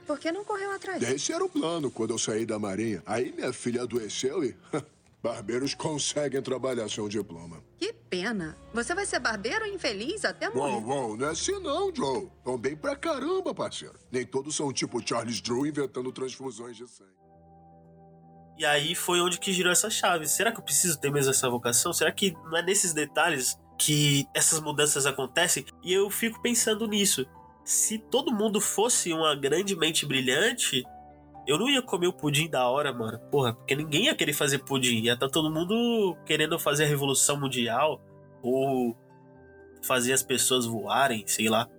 por que não correu atrás? Esse era o plano quando eu saí da marinha. Aí minha filha adoeceu e [laughs] barbeiros conseguem trabalhar sem um diploma. Que pena. Você vai ser barbeiro infeliz até morrer. Uou, uou, não é assim não, Joe. Tão bem pra caramba, parceiro. Nem todos são tipo Charles Drew inventando transfusões de sangue. E aí foi onde que girou essa chave. Será que eu preciso ter mesmo essa vocação? Será que não é nesses detalhes que essas mudanças acontecem? E eu fico pensando nisso. Se todo mundo fosse uma grande mente brilhante, eu não ia comer o pudim da hora, mano. Porra, porque ninguém ia querer fazer pudim. Ia estar tá todo mundo querendo fazer a revolução mundial ou fazer as pessoas voarem, sei lá.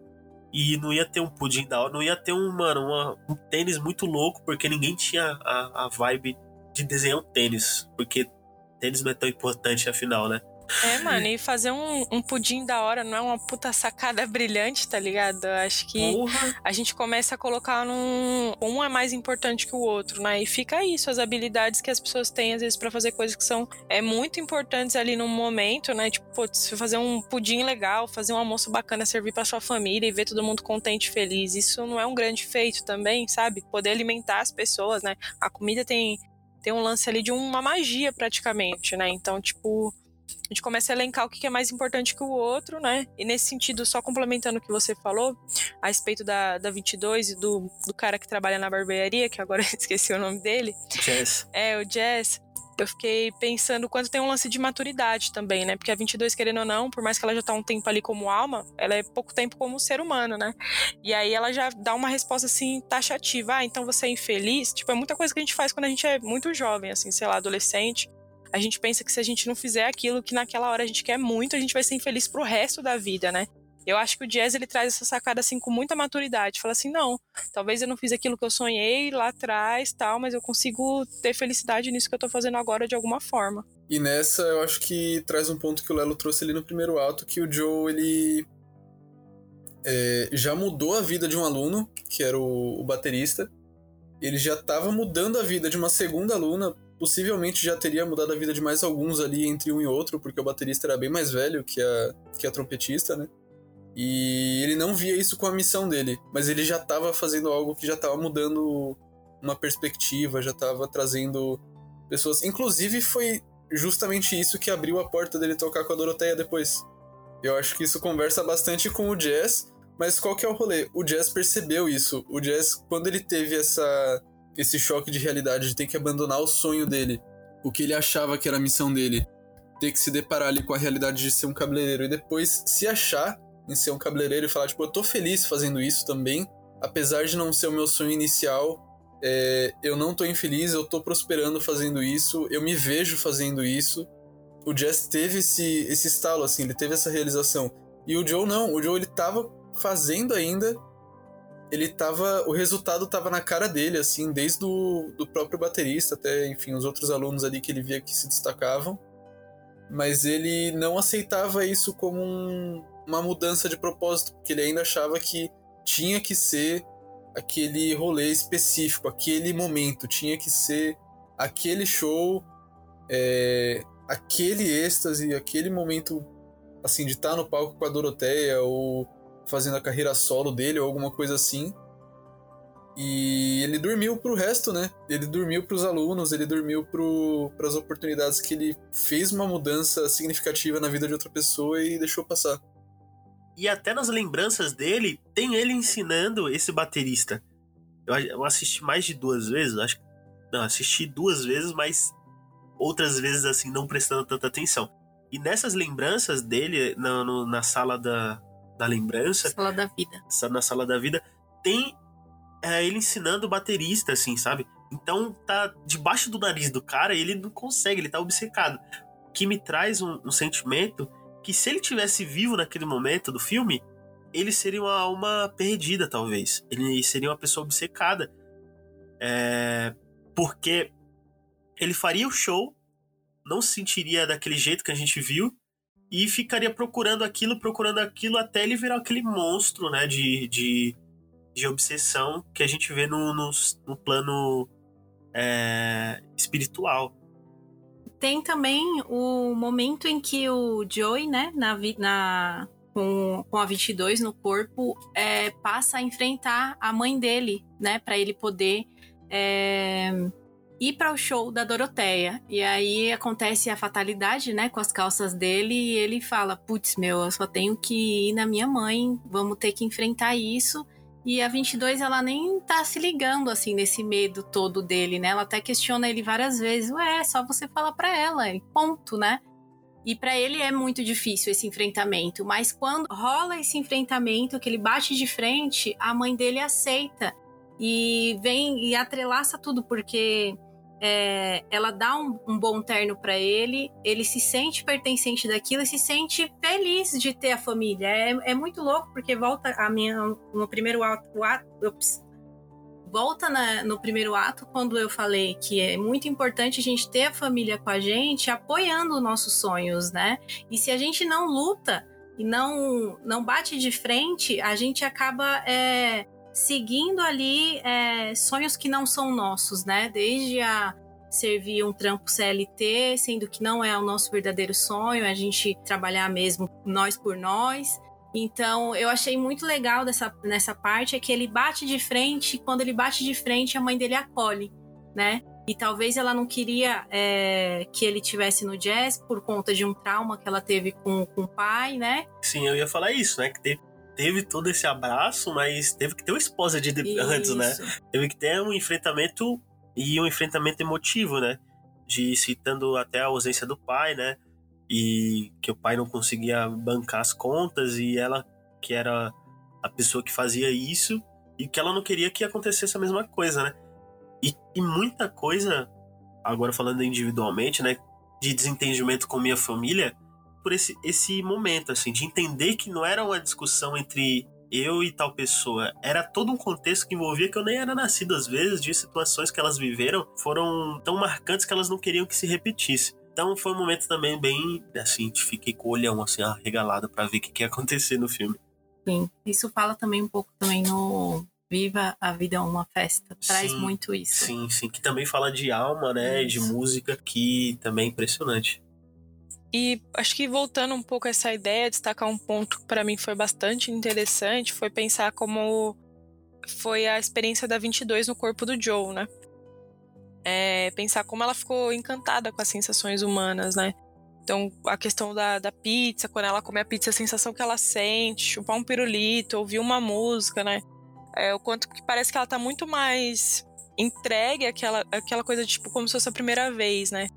E não ia ter um pudim da hora, não ia ter um, mano, uma, um tênis muito louco, porque ninguém tinha a, a vibe de desenhar um tênis, porque tênis não é tão importante afinal, né? É, [laughs] mano, e fazer um, um pudim da hora não é uma puta sacada brilhante, tá ligado? Eu acho que Porra. a gente começa a colocar num. Um é mais importante que o outro, né? E fica isso, as habilidades que as pessoas têm, às vezes, para fazer coisas que são é, muito importantes ali no momento, né? Tipo, putz, fazer um pudim legal, fazer um almoço bacana, servir pra sua família e ver todo mundo contente e feliz. Isso não é um grande feito também, sabe? Poder alimentar as pessoas, né? A comida tem tem um lance ali de uma magia praticamente, né? Então, tipo, a gente começa a elencar o que é mais importante que o outro, né? E nesse sentido, só complementando o que você falou a respeito da, da 22 e do, do cara que trabalha na barbearia, que agora [laughs] esqueci o nome dele. Jazz. É, o Jazz eu fiquei pensando quanto tem um lance de maturidade também, né? Porque a 22, querendo ou não, por mais que ela já tá um tempo ali como alma, ela é pouco tempo como ser humano, né? E aí ela já dá uma resposta assim taxativa. Ah, então você é infeliz? Tipo, é muita coisa que a gente faz quando a gente é muito jovem, assim, sei lá, adolescente. A gente pensa que se a gente não fizer aquilo que naquela hora a gente quer muito, a gente vai ser infeliz pro resto da vida, né? Eu acho que o jazz ele traz essa sacada assim com muita maturidade. Fala assim, não, talvez eu não fiz aquilo que eu sonhei lá atrás, tal, mas eu consigo ter felicidade nisso que eu tô fazendo agora de alguma forma. E nessa eu acho que traz um ponto que o Lelo trouxe ali no primeiro ato, que o Joe ele é, já mudou a vida de um aluno, que era o, o baterista. Ele já estava mudando a vida de uma segunda aluna, possivelmente já teria mudado a vida de mais alguns ali entre um e outro, porque o baterista era bem mais velho que a, que a trompetista, né? E ele não via isso com a missão dele, mas ele já estava fazendo algo que já estava mudando uma perspectiva, já estava trazendo pessoas. Inclusive, foi justamente isso que abriu a porta dele tocar com a Doroteia depois. Eu acho que isso conversa bastante com o Jazz, mas qual que é o rolê? O Jazz percebeu isso. O Jazz, quando ele teve essa, esse choque de realidade de ter que abandonar o sonho dele, o que ele achava que era a missão dele, ter que se deparar ali com a realidade de ser um cabeleireiro e depois se achar em ser um cabeleireiro e falar, tipo, eu tô feliz fazendo isso também, apesar de não ser o meu sonho inicial, é, eu não tô infeliz, eu tô prosperando fazendo isso, eu me vejo fazendo isso. O Jess teve esse, esse estalo, assim, ele teve essa realização. E o Joe não, o Joe ele tava fazendo ainda, ele tava, o resultado tava na cara dele, assim, desde o do próprio baterista até, enfim, os outros alunos ali que ele via que se destacavam. Mas ele não aceitava isso como um, uma mudança de propósito, porque ele ainda achava que tinha que ser aquele rolê específico, aquele momento, tinha que ser aquele show, é, aquele êxtase, aquele momento assim de estar no palco com a Doroteia ou fazendo a carreira solo dele ou alguma coisa assim. E ele dormiu pro resto, né? Ele dormiu pros alunos, ele dormiu para as oportunidades que ele fez uma mudança significativa na vida de outra pessoa e deixou passar. E até nas lembranças dele, tem ele ensinando esse baterista. Eu, eu assisti mais de duas vezes, acho que. Não, assisti duas vezes, mas outras vezes assim, não prestando tanta atenção. E nessas lembranças dele, na, no, na sala da, da lembrança. Sala da vida. Na sala da vida, tem é, ele ensinando o baterista, assim, sabe? Então tá debaixo do nariz do cara e ele não consegue, ele tá obcecado. Que me traz um, um sentimento que se ele tivesse vivo naquele momento do filme, ele seria uma alma perdida, talvez. Ele seria uma pessoa obcecada. É... Porque ele faria o show, não se sentiria daquele jeito que a gente viu, e ficaria procurando aquilo, procurando aquilo, até ele virar aquele monstro, né, de, de, de obsessão que a gente vê no, no, no plano é, espiritual. Tem também o momento em que o Joey, né, na, na, com, com a 22 no corpo, é, passa a enfrentar a mãe dele, né, para ele poder é, ir para o show da Doroteia. E aí acontece a fatalidade, né, com as calças dele, e ele fala: Putz, meu, eu só tenho que ir na minha mãe, vamos ter que enfrentar isso. E a 22, ela nem tá se ligando, assim, nesse medo todo dele, né? Ela até questiona ele várias vezes. Ué, é só você falar para ela, e ponto, né? E para ele é muito difícil esse enfrentamento, mas quando rola esse enfrentamento, que ele bate de frente, a mãe dele aceita e vem e atrelaça tudo, porque é, ela dá um, um bom terno para ele, ele se sente pertencente daquilo e se sente feliz de ter a família. É, é muito louco, porque volta a minha no primeiro ato, ups, volta na, no primeiro ato quando eu falei que é muito importante a gente ter a família com a gente, apoiando nossos sonhos, né? E se a gente não luta e não não bate de frente, a gente acaba é, seguindo ali é, sonhos que não são nossos, né? Desde a servir um trampo CLT, sendo que não é o nosso verdadeiro sonho, é a gente trabalhar mesmo nós por nós. Então, eu achei muito legal dessa, nessa parte é que ele bate de frente, e quando ele bate de frente, a mãe dele acolhe, né? E talvez ela não queria é, que ele tivesse no jazz por conta de um trauma que ela teve com, com o pai, né? Sim, eu ia falar isso, né? Que teve, teve todo esse abraço, mas teve que ter uma esposa de antes, né? Teve que ter um enfrentamento e um enfrentamento emotivo, né? De citando até a ausência do pai, né? E que o pai não conseguia bancar as contas e ela que era a pessoa que fazia isso e que ela não queria que acontecesse a mesma coisa, né? E, e muita coisa, agora falando individualmente, né? De desentendimento com minha família, por esse, esse momento, assim, de entender que não era uma discussão entre eu e tal pessoa. Era todo um contexto que envolvia que eu nem era nascido às vezes, de situações que elas viveram foram tão marcantes que elas não queriam que se repetisse. Então foi um momento também bem, assim, fiquei com o olhão assim, arregalado para ver o que, que ia acontecer no filme. Sim, isso fala também um pouco também no Viva a Vida é uma Festa. Traz sim, muito isso. Sim, sim, que também fala de alma, né, isso. de música, que também é impressionante. E acho que voltando um pouco a essa ideia, destacar um ponto que para mim foi bastante interessante, foi pensar como foi a experiência da 22 no corpo do Joe, né? É, pensar como ela ficou encantada com as sensações humanas, né? Então, a questão da, da pizza, quando ela come a pizza, a sensação que ela sente, chupar um pirulito, ouvir uma música, né? É, o quanto que parece que ela tá muito mais entregue àquela, àquela coisa, tipo, como se fosse a primeira vez, né?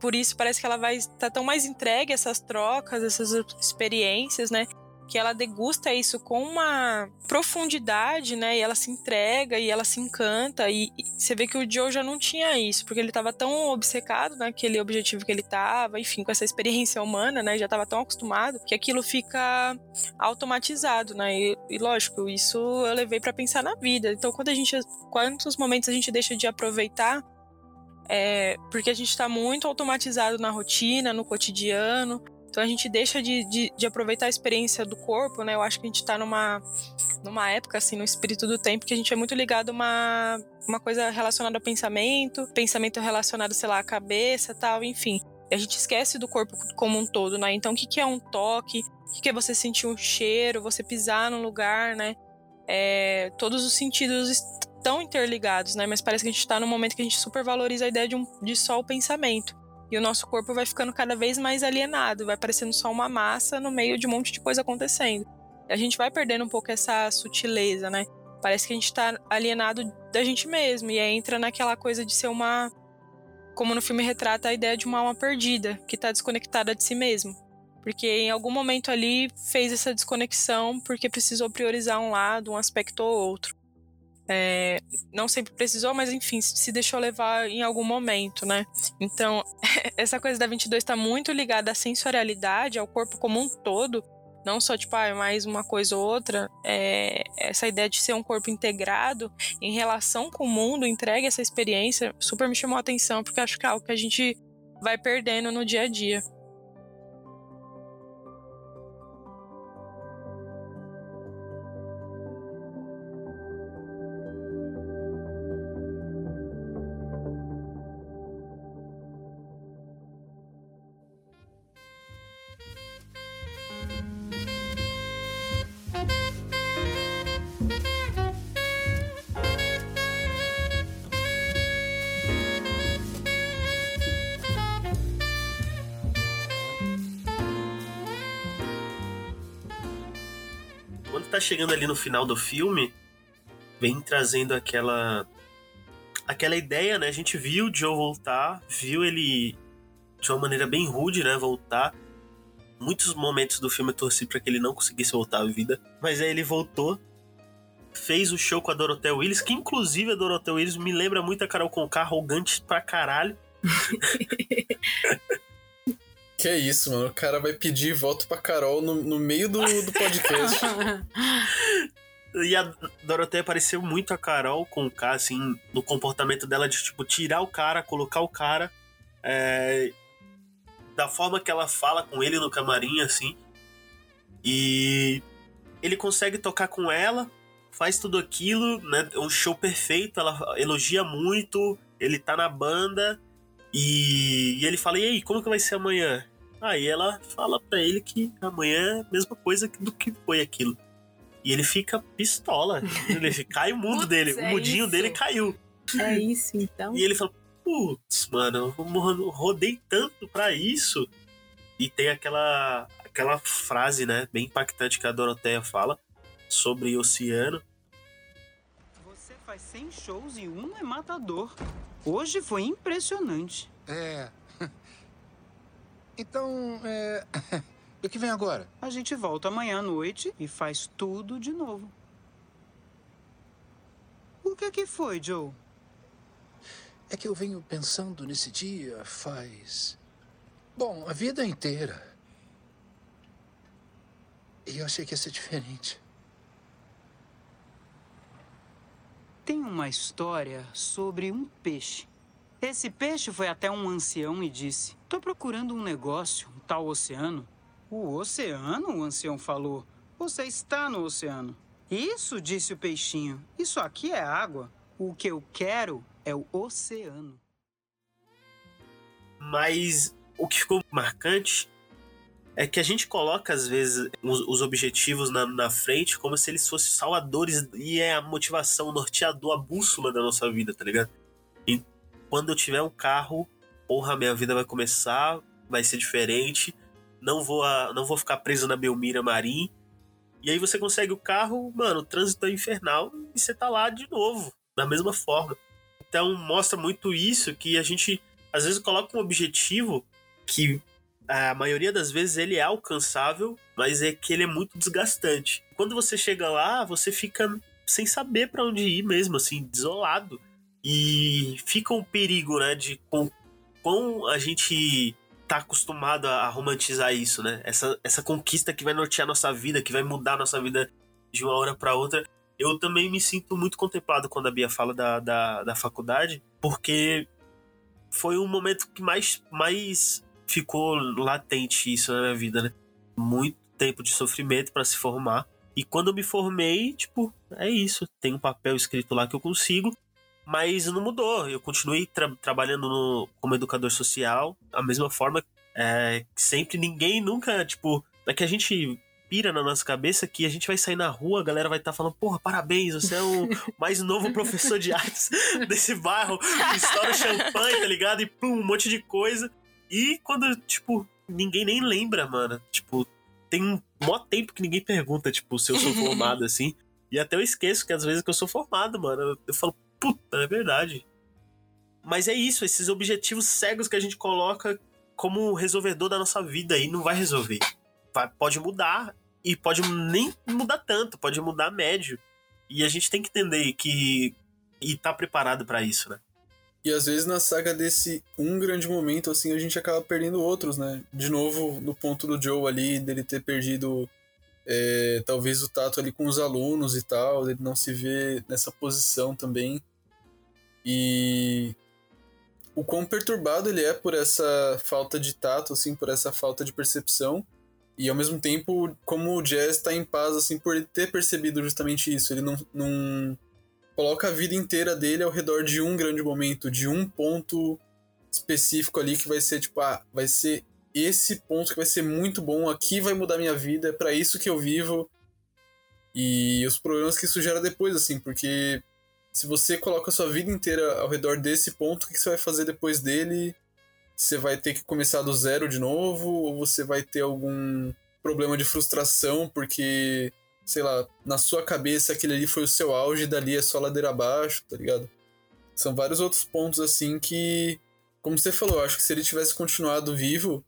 Por isso parece que ela vai estar tá tão mais entregue a essas trocas, essas experiências, né? Que ela degusta isso com uma profundidade, né? E ela se entrega e ela se encanta. E, você vê que o Joe já não tinha isso, porque ele estava tão obcecado naquele objetivo que ele estava, enfim, com essa experiência humana, né? Já estava tão acostumado que aquilo fica automatizado, né? E, e lógico, isso eu levei para pensar na vida. Então, quando a gente, quantos momentos a gente deixa de aproveitar é, porque a gente está muito automatizado na rotina, no cotidiano. Então a gente deixa de, de, de, aproveitar a experiência do corpo, né? Eu acho que a gente está numa, numa época, assim, no espírito do tempo, que a gente é muito ligado a uma, uma coisa relacionada ao pensamento, pensamento relacionado, sei lá, à cabeça tal, enfim. A gente esquece do corpo como um todo, né? Então o que, que é um toque? O que, que é você sentir um cheiro, você pisar num lugar, né? É, todos os sentidos tão interligados, né? Mas parece que a gente está num momento que a gente supervaloriza a ideia de, um, de só o pensamento. E o nosso corpo vai ficando cada vez mais alienado, vai parecendo só uma massa no meio de um monte de coisa acontecendo. A gente vai perdendo um pouco essa sutileza, né? Parece que a gente está alienado da gente mesmo. E aí entra naquela coisa de ser uma. Como no filme retrata a ideia de uma alma perdida, que está desconectada de si mesmo. Porque em algum momento ali fez essa desconexão porque precisou priorizar um lado, um aspecto ou outro. É, não sempre precisou, mas enfim, se deixou levar em algum momento, né? Então, [laughs] essa coisa da 22 está muito ligada à sensorialidade, ao corpo como um todo, não só tipo, ah, mais uma coisa ou outra, é, essa ideia de ser um corpo integrado em relação com o mundo, entregue essa experiência, super me chamou a atenção, porque acho que é algo que a gente vai perdendo no dia a dia. Chegando ali no final do filme, vem trazendo aquela aquela ideia, né? A gente viu o Joe voltar, viu ele de uma maneira bem rude, né, voltar. Muitos momentos do filme eu torci para que ele não conseguisse voltar à vida, mas aí ele voltou, fez o show com a Dorothea Willis, que inclusive a Dorothea Willis me lembra muito a Carol Conká, arrogante pra caralho. [laughs] Que é isso, mano. O cara vai pedir voto pra Carol no, no meio do, do podcast. [laughs] e a Doroteia pareceu muito a Carol com o K, assim, no comportamento dela de, tipo, tirar o cara, colocar o cara. É, da forma que ela fala com ele no camarim, assim. E ele consegue tocar com ela, faz tudo aquilo, né? Um show perfeito, ela elogia muito, ele tá na banda. E, e ele fala: E aí, como que vai ser amanhã? Aí ela fala para ele que amanhã é a mesma coisa do que foi aquilo. E ele fica pistola. ele [laughs] cai o mundo Putz, dele. É o mudinho isso. dele caiu. É isso, então. E ele fala: Putz, mano, eu rodei tanto pra isso. E tem aquela, aquela frase, né, bem impactante que a Doroteia fala sobre o oceano. Você faz 100 shows e um é matador. Hoje foi impressionante. É, então, é. [coughs] o que vem agora? A gente volta amanhã à noite e faz tudo de novo. O que é que foi, Joe? É que eu venho pensando nesse dia faz. Bom, a vida inteira. E eu achei que ia ser diferente. Tem uma história sobre um peixe esse peixe foi até um ancião e disse: Tô procurando um negócio, um tal oceano. O oceano? O ancião falou. Você está no oceano. Isso, disse o peixinho. Isso aqui é água. O que eu quero é o oceano. Mas o que ficou marcante é que a gente coloca, às vezes, os, os objetivos na, na, frente como se eles fossem salvadores e é a motivação, o norteador, a bússola da nossa vida, tá ligado? Quando eu tiver um carro, porra, minha vida vai começar, vai ser diferente. Não vou, não vou ficar preso na Belmira Marim. E aí você consegue o carro, mano, o trânsito é infernal e você tá lá de novo, da mesma forma. Então mostra muito isso que a gente às vezes coloca um objetivo que a maioria das vezes ele é alcançável, mas é que ele é muito desgastante. Quando você chega lá, você fica sem saber para onde ir mesmo, assim, desolado. E fica um perigo, né, de com, quão a gente tá acostumado a, romantizar isso, né? Essa, essa conquista que vai nortear nossa vida, que vai mudar nossa vida de uma hora para outra. Eu também me sinto muito contemplado quando a Bia fala da, da, da faculdade, porque foi um momento que mais, mais ficou latente isso na minha vida, né? Muito tempo de sofrimento para se formar. E quando eu me formei, tipo, é isso. Tem um papel escrito lá que eu consigo mas não mudou. Eu continuei tra trabalhando no, como educador social, da mesma forma. É, sempre ninguém nunca, tipo, é que a gente pira na nossa cabeça que a gente vai sair na rua, a galera vai estar tá falando, porra, parabéns, você é o [laughs] mais novo professor de artes desse bairro, estoura champanhe, tá ligado? E pum, um monte de coisa. E quando, tipo, ninguém nem lembra, mano. Tipo, tem um mó tempo que ninguém pergunta, tipo, se eu sou formado assim. E até eu esqueço que às vezes que eu sou formado, mano. Eu, eu falo, Puta, é verdade. Mas é isso, esses objetivos cegos que a gente coloca como resolvedor da nossa vida e não vai resolver. Vai, pode mudar e pode nem mudar tanto, pode mudar médio. E a gente tem que entender que. e tá preparado para isso, né? E às vezes na saga desse um grande momento, assim, a gente acaba perdendo outros, né? De novo, no ponto do Joe ali, dele ter perdido é, talvez o tato ali com os alunos e tal, ele não se vê nessa posição também. E o quão perturbado ele é por essa falta de tato, assim, por essa falta de percepção. E ao mesmo tempo, como o Jazz está em paz, assim, por ele ter percebido justamente isso. Ele não, não coloca a vida inteira dele ao redor de um grande momento, de um ponto específico ali que vai ser tipo, ah, vai ser esse ponto que vai ser muito bom, aqui vai mudar minha vida, é para isso que eu vivo. E os problemas que isso gera depois, assim, porque se você coloca a sua vida inteira ao redor desse ponto, o que você vai fazer depois dele? Você vai ter que começar do zero de novo? Ou você vai ter algum problema de frustração porque sei lá, na sua cabeça aquele ali foi o seu auge, dali é só ladeira abaixo, tá ligado? São vários outros pontos assim que, como você falou, acho que se ele tivesse continuado vivo,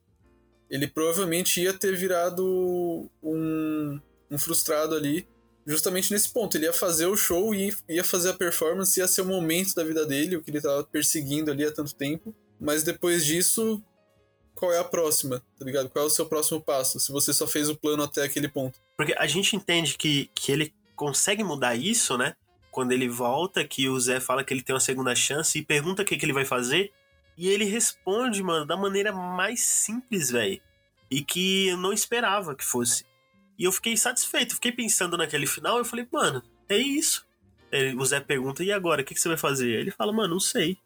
ele provavelmente ia ter virado um, um frustrado ali, justamente nesse ponto. Ele ia fazer o show e ia fazer a performance, ia ser o momento da vida dele, o que ele tava perseguindo ali há tanto tempo. Mas depois disso, qual é a próxima, tá ligado? Qual é o seu próximo passo, se você só fez o plano até aquele ponto. Porque a gente entende que, que ele consegue mudar isso, né? Quando ele volta, que o Zé fala que ele tem uma segunda chance e pergunta o que, que ele vai fazer. E ele responde, mano, da maneira mais simples, velho. E que eu não esperava que fosse. E eu fiquei satisfeito, fiquei pensando naquele final. Eu falei, mano, é isso. Ele, o Zé pergunta, e agora? O que, que você vai fazer? Ele fala, mano, não sei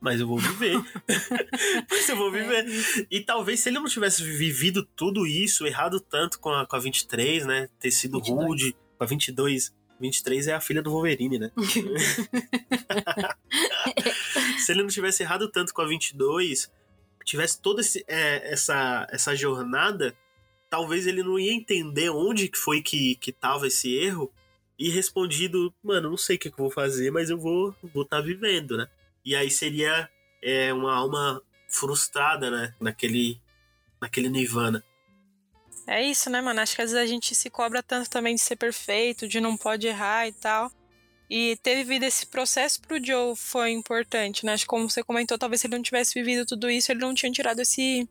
mas eu vou viver. [laughs] mas eu vou viver. É. E talvez se ele não tivesse vivido tudo isso, errado tanto com a, com a 23, né? Ter sido 22. rude, com a 22. 23 é a filha do Wolverine, né? [laughs] se ele não tivesse errado tanto com a 22, tivesse toda esse, é, essa, essa jornada, talvez ele não ia entender onde que foi que, que tava esse erro e respondido, mano, não sei o que, que eu vou fazer, mas eu vou estar vou tá vivendo, né? E aí seria é, uma alma frustrada, né? Naquele, naquele Nirvana. É isso, né, mano? Acho que às vezes a gente se cobra tanto também de ser perfeito, de não pode errar e tal. E ter vivido esse processo pro Joe foi importante, né? Acho que como você comentou, talvez se ele não tivesse vivido tudo isso, ele não tinha tirado esse,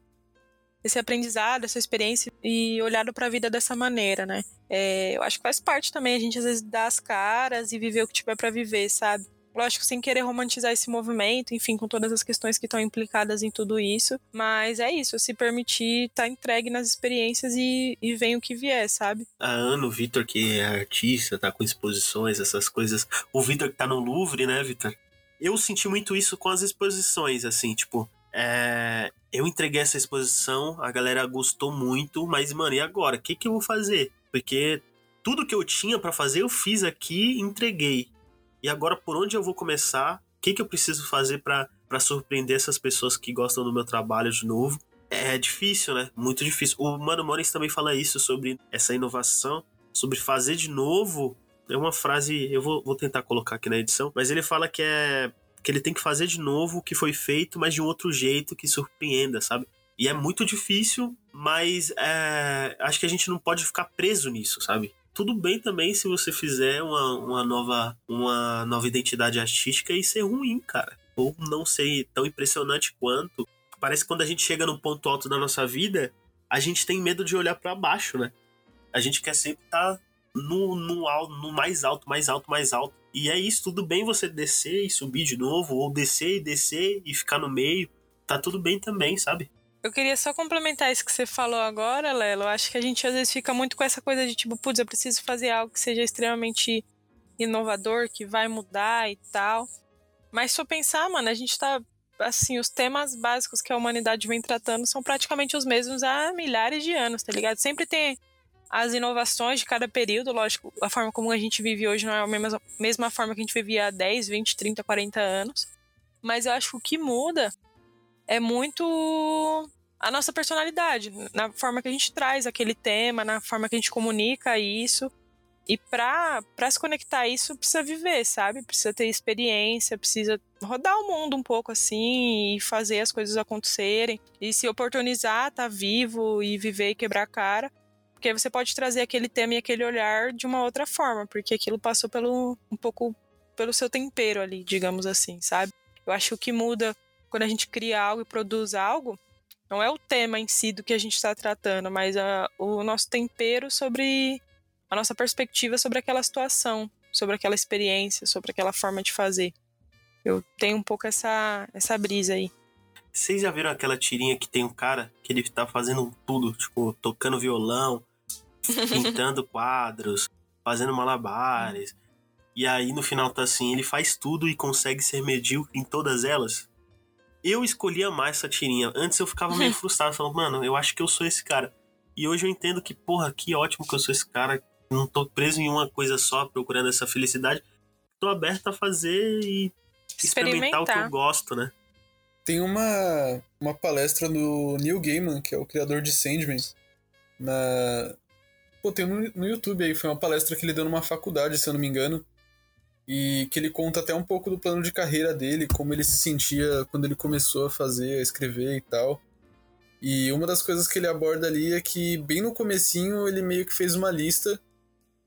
esse aprendizado, essa experiência e olhado para a vida dessa maneira, né? É, eu acho que faz parte também a gente às vezes dar as caras e viver o que tiver para viver, sabe? lógico, sem querer romantizar esse movimento, enfim, com todas as questões que estão implicadas em tudo isso. Mas é isso, se permitir tá entregue nas experiências e, e vem o que vier, sabe? A Ana, o Vitor, que é artista, tá com exposições, essas coisas. O Vitor que tá no Louvre, né, Vitor? Eu senti muito isso com as exposições, assim, tipo. É, eu entreguei essa exposição, a galera gostou muito, mas, mano, e agora? O que, que eu vou fazer? Porque tudo que eu tinha para fazer eu fiz aqui entreguei. E agora, por onde eu vou começar? O que, que eu preciso fazer para surpreender essas pessoas que gostam do meu trabalho de novo? É difícil, né? Muito difícil. O Mano Morris também fala isso sobre essa inovação, sobre fazer de novo. É uma frase, eu vou, vou tentar colocar aqui na edição, mas ele fala que é que ele tem que fazer de novo o que foi feito, mas de um outro jeito que surpreenda, sabe? E é muito difícil, mas é, acho que a gente não pode ficar preso nisso, sabe? tudo bem também se você fizer uma, uma, nova, uma nova identidade artística e ser ruim, cara. Ou não ser tão impressionante quanto. Parece que quando a gente chega no ponto alto da nossa vida, a gente tem medo de olhar para baixo, né? A gente quer sempre estar tá no, no, no mais alto, mais alto, mais alto. E é isso, tudo bem você descer e subir de novo, ou descer e descer e ficar no meio. Tá tudo bem também, sabe? Eu queria só complementar isso que você falou agora, Lelo. Eu acho que a gente às vezes fica muito com essa coisa de tipo, putz, eu preciso fazer algo que seja extremamente inovador, que vai mudar e tal. Mas se eu pensar, mano, a gente tá. Assim, os temas básicos que a humanidade vem tratando são praticamente os mesmos há milhares de anos, tá ligado? Sempre tem as inovações de cada período, lógico, a forma como a gente vive hoje não é a mesma, mesma forma que a gente vivia há 10, 20, 30, 40 anos. Mas eu acho que o que muda é muito a nossa personalidade, na forma que a gente traz aquele tema, na forma que a gente comunica isso. E pra se conectar a isso, precisa viver, sabe? Precisa ter experiência, precisa rodar o mundo um pouco assim e fazer as coisas acontecerem. E se oportunizar, tá vivo e viver e quebrar a cara. Porque você pode trazer aquele tema e aquele olhar de uma outra forma, porque aquilo passou pelo um pouco pelo seu tempero ali, digamos assim, sabe? Eu acho que o que muda quando a gente cria algo e produz algo não é o tema em si do que a gente está tratando, mas a, o nosso tempero sobre a nossa perspectiva sobre aquela situação, sobre aquela experiência, sobre aquela forma de fazer. Eu tenho um pouco essa, essa brisa aí. Vocês já viram aquela tirinha que tem um cara que ele tá fazendo tudo, tipo, tocando violão, pintando quadros, fazendo malabares. E aí no final tá assim, ele faz tudo e consegue ser medíocre em todas elas. Eu escolhia mais essa tirinha. Antes eu ficava meio [laughs] frustrado, falando, mano, eu acho que eu sou esse cara. E hoje eu entendo que, porra, que ótimo que eu sou esse cara. Não tô preso em uma coisa só, procurando essa felicidade. Tô aberto a fazer e experimentar, o que eu gosto, né? Tem uma, uma palestra do Neil Gaiman, que é o criador de Sandman, na... Pô, tem no, no YouTube aí, foi uma palestra que ele deu numa faculdade, se eu não me engano, e que ele conta até um pouco do plano de carreira dele, como ele se sentia quando ele começou a fazer, a escrever e tal. E uma das coisas que ele aborda ali é que bem no comecinho ele meio que fez uma lista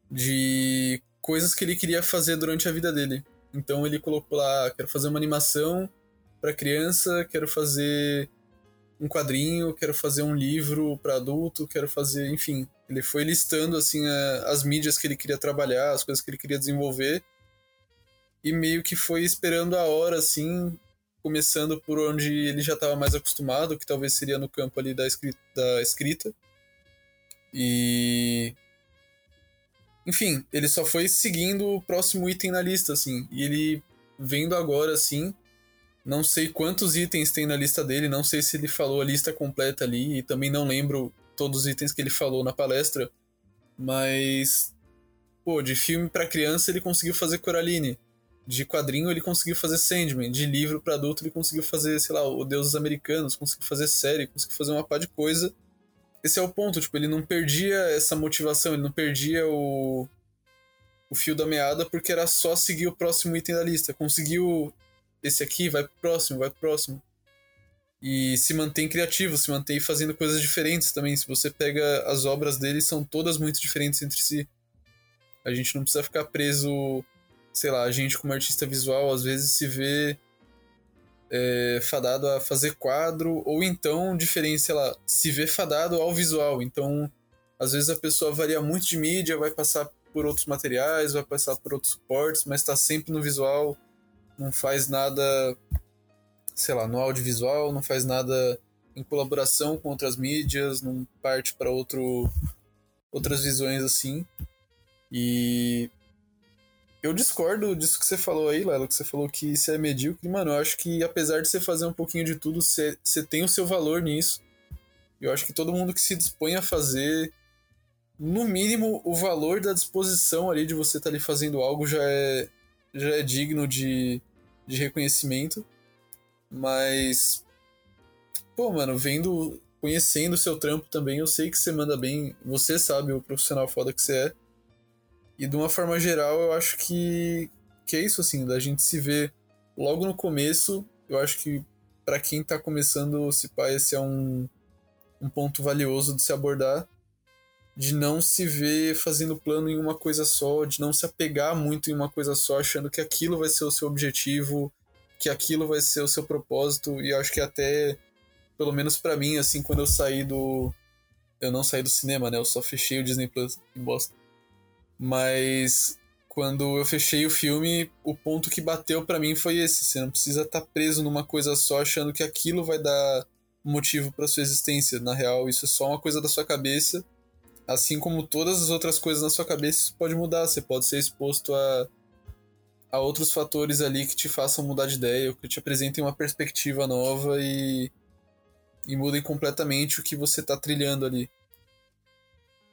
de coisas que ele queria fazer durante a vida dele. Então ele colocou lá, quero fazer uma animação para criança, quero fazer um quadrinho, quero fazer um livro para adulto, quero fazer, enfim, ele foi listando assim a, as mídias que ele queria trabalhar, as coisas que ele queria desenvolver. E meio que foi esperando a hora assim, começando por onde ele já estava mais acostumado, que talvez seria no campo ali da escrita, da escrita. E enfim, ele só foi seguindo o próximo item na lista assim, e ele vendo agora assim, não sei quantos itens tem na lista dele, não sei se ele falou a lista completa ali, e também não lembro todos os itens que ele falou na palestra, mas pô, de filme para criança ele conseguiu fazer Coraline de quadrinho ele conseguiu fazer Sandman, de livro para adulto ele conseguiu fazer, sei lá, O Deuses Americanos, conseguiu fazer série, conseguiu fazer uma par de coisa. Esse é o ponto, tipo, ele não perdia essa motivação, ele não perdia o, o fio da meada porque era só seguir o próximo item da lista. Conseguiu esse aqui, vai pro próximo, vai pro próximo. E se mantém criativo, se mantém fazendo coisas diferentes também. Se você pega as obras dele, são todas muito diferentes entre si. A gente não precisa ficar preso sei lá, a gente como artista visual às vezes se vê é, fadado a fazer quadro, ou então, diferente, sei lá, se vê fadado ao visual. Então, às vezes a pessoa varia muito de mídia, vai passar por outros materiais, vai passar por outros suportes, mas está sempre no visual, não faz nada, sei lá, no audiovisual, não faz nada em colaboração com outras mídias, não parte para outro outras visões assim. E eu discordo disso que você falou aí, Lelo, que você falou que isso é medíocre. Mano, eu acho que apesar de você fazer um pouquinho de tudo, você, você tem o seu valor nisso. Eu acho que todo mundo que se dispõe a fazer, no mínimo, o valor da disposição ali de você estar tá ali fazendo algo já é, já é digno de, de reconhecimento. Mas, pô, mano, vendo, conhecendo o seu trampo também, eu sei que você manda bem, você sabe o profissional foda que você é. E de uma forma geral, eu acho que, que é isso, assim, da gente se ver logo no começo. Eu acho que para quem tá começando, se pá, esse é um, um ponto valioso de se abordar. De não se ver fazendo plano em uma coisa só, de não se apegar muito em uma coisa só, achando que aquilo vai ser o seu objetivo, que aquilo vai ser o seu propósito. E acho que até, pelo menos para mim, assim, quando eu saí do. Eu não saí do cinema, né? Eu só fechei o Disney Plus em bosta. Mas quando eu fechei o filme, o ponto que bateu para mim foi esse. Você não precisa estar tá preso numa coisa só achando que aquilo vai dar motivo para sua existência. Na real, isso é só uma coisa da sua cabeça. Assim como todas as outras coisas na sua cabeça, isso pode mudar. Você pode ser exposto a, a outros fatores ali que te façam mudar de ideia, ou que te apresentem uma perspectiva nova e, e mudem completamente o que você está trilhando ali.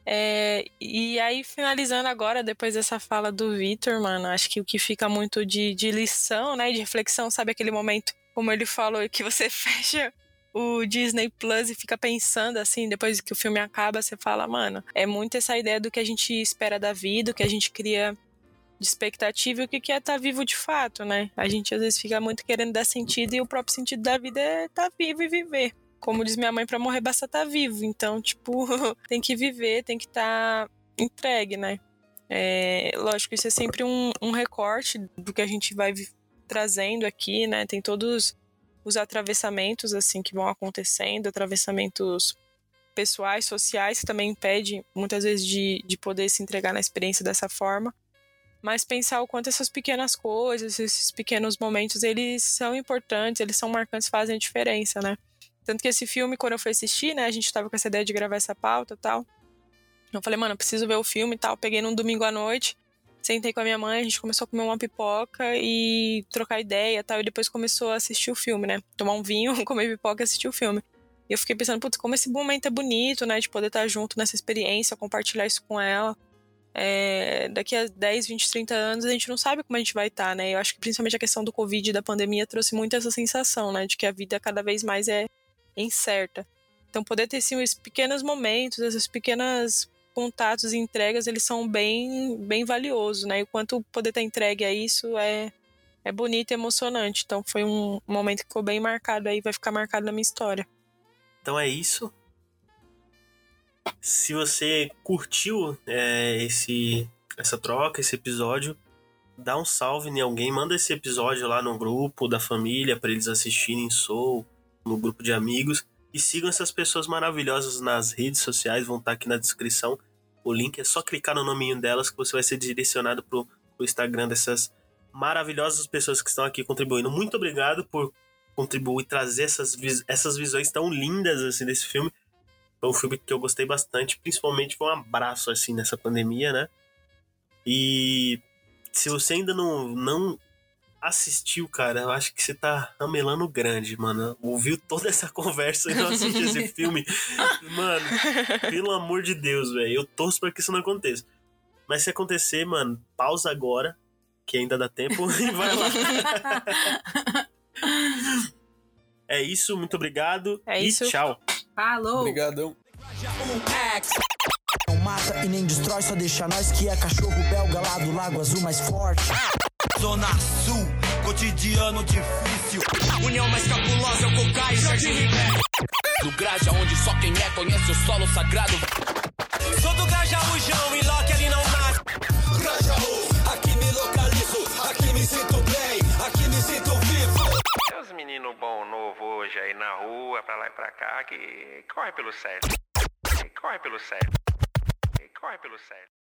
É, e aí, finalizando agora, depois dessa fala do Vitor, mano, acho que o que fica muito de, de lição, né, de reflexão, sabe aquele momento, como ele falou, que você [laughs] fecha o Disney Plus e fica pensando assim, depois que o filme acaba, você fala, mano, é muito essa ideia do que a gente espera da vida, o que a gente cria de expectativa e o que é estar tá vivo de fato, né? A gente às vezes fica muito querendo dar sentido e o próprio sentido da vida é estar tá vivo e viver. como diz minha mãe, para morrer basta estar tá vivo. Então, tipo, [laughs] tem que viver, tem que estar entregue, né? É, lógico, isso é sempre um, um recorte do que a gente vai trazendo aqui, né? Tem todos os atravessamentos, assim, que vão acontecendo, atravessamentos pessoais, sociais, que também impede muitas vezes de, de poder se entregar na experiência dessa forma. Mas pensar o quanto essas pequenas coisas, esses pequenos momentos, eles são importantes, eles são marcantes, fazem a diferença, né? Tanto que esse filme, quando eu fui assistir, né, a gente tava com essa ideia de gravar essa pauta e tal. Eu falei, mano, preciso ver o filme e tal. Peguei num domingo à noite, sentei com a minha mãe, a gente começou a comer uma pipoca e trocar ideia e tal. E depois começou a assistir o filme, né? Tomar um vinho, [laughs] comer pipoca e assistir o filme. E eu fiquei pensando, putz, como esse momento é bonito, né? De poder estar junto nessa experiência, compartilhar isso com ela. É, daqui a 10, 20, 30 anos a gente não sabe como a gente vai estar, né? Eu acho que principalmente a questão do Covid e da pandemia trouxe muito essa sensação, né? De que a vida cada vez mais é incerta. Então poder ter assim, esses pequenos momentos, esses pequenos contatos e entregas, eles são bem, bem valiosos, né? E o quanto poder estar entregue a isso é, é bonito e emocionante. Então foi um momento que ficou bem marcado aí, vai ficar marcado na minha história. Então é isso. Se você curtiu é, esse essa troca, esse episódio, dá um salve em alguém, manda esse episódio lá no grupo da família para eles assistirem Soul, no grupo de amigos. E sigam essas pessoas maravilhosas nas redes sociais, vão estar aqui na descrição. O link é só clicar no nominho delas que você vai ser direcionado pro, pro Instagram dessas maravilhosas pessoas que estão aqui contribuindo. Muito obrigado por contribuir e trazer essas, essas visões tão lindas assim desse filme. Foi um filme que eu gostei bastante, principalmente foi um abraço assim nessa pandemia, né? E se você ainda não, não assistiu, cara, eu acho que você tá ramelando grande, mano. Ouviu toda essa [laughs] conversa e não assistiu esse [laughs] filme. Mano, pelo amor de Deus, velho. Eu torço pra que isso não aconteça. Mas se acontecer, mano, pausa agora, que ainda dá tempo, [laughs] e vai lá. É isso, muito obrigado. É e isso. tchau. Falou. Obrigadão. Não mata e nem destrói, só deixa nós que é cachorro belga lá do Lago Azul mais forte. Zona Sul, cotidiano difícil. União mais cabulosa é o Cocai, Jardim Ribeiro. Do Graja, onde só quem é conhece o solo sagrado. Sou do Grajaújão e Loki ali não nasce. Grajaú, aqui me localizo, aqui me sinto bem, aqui me sinto vivo. Tem uns meninos bom novo hoje aí na rua, pra lá e pra cá, que corre pelo certo. Que corre pelo certo. Que corre pelo certo.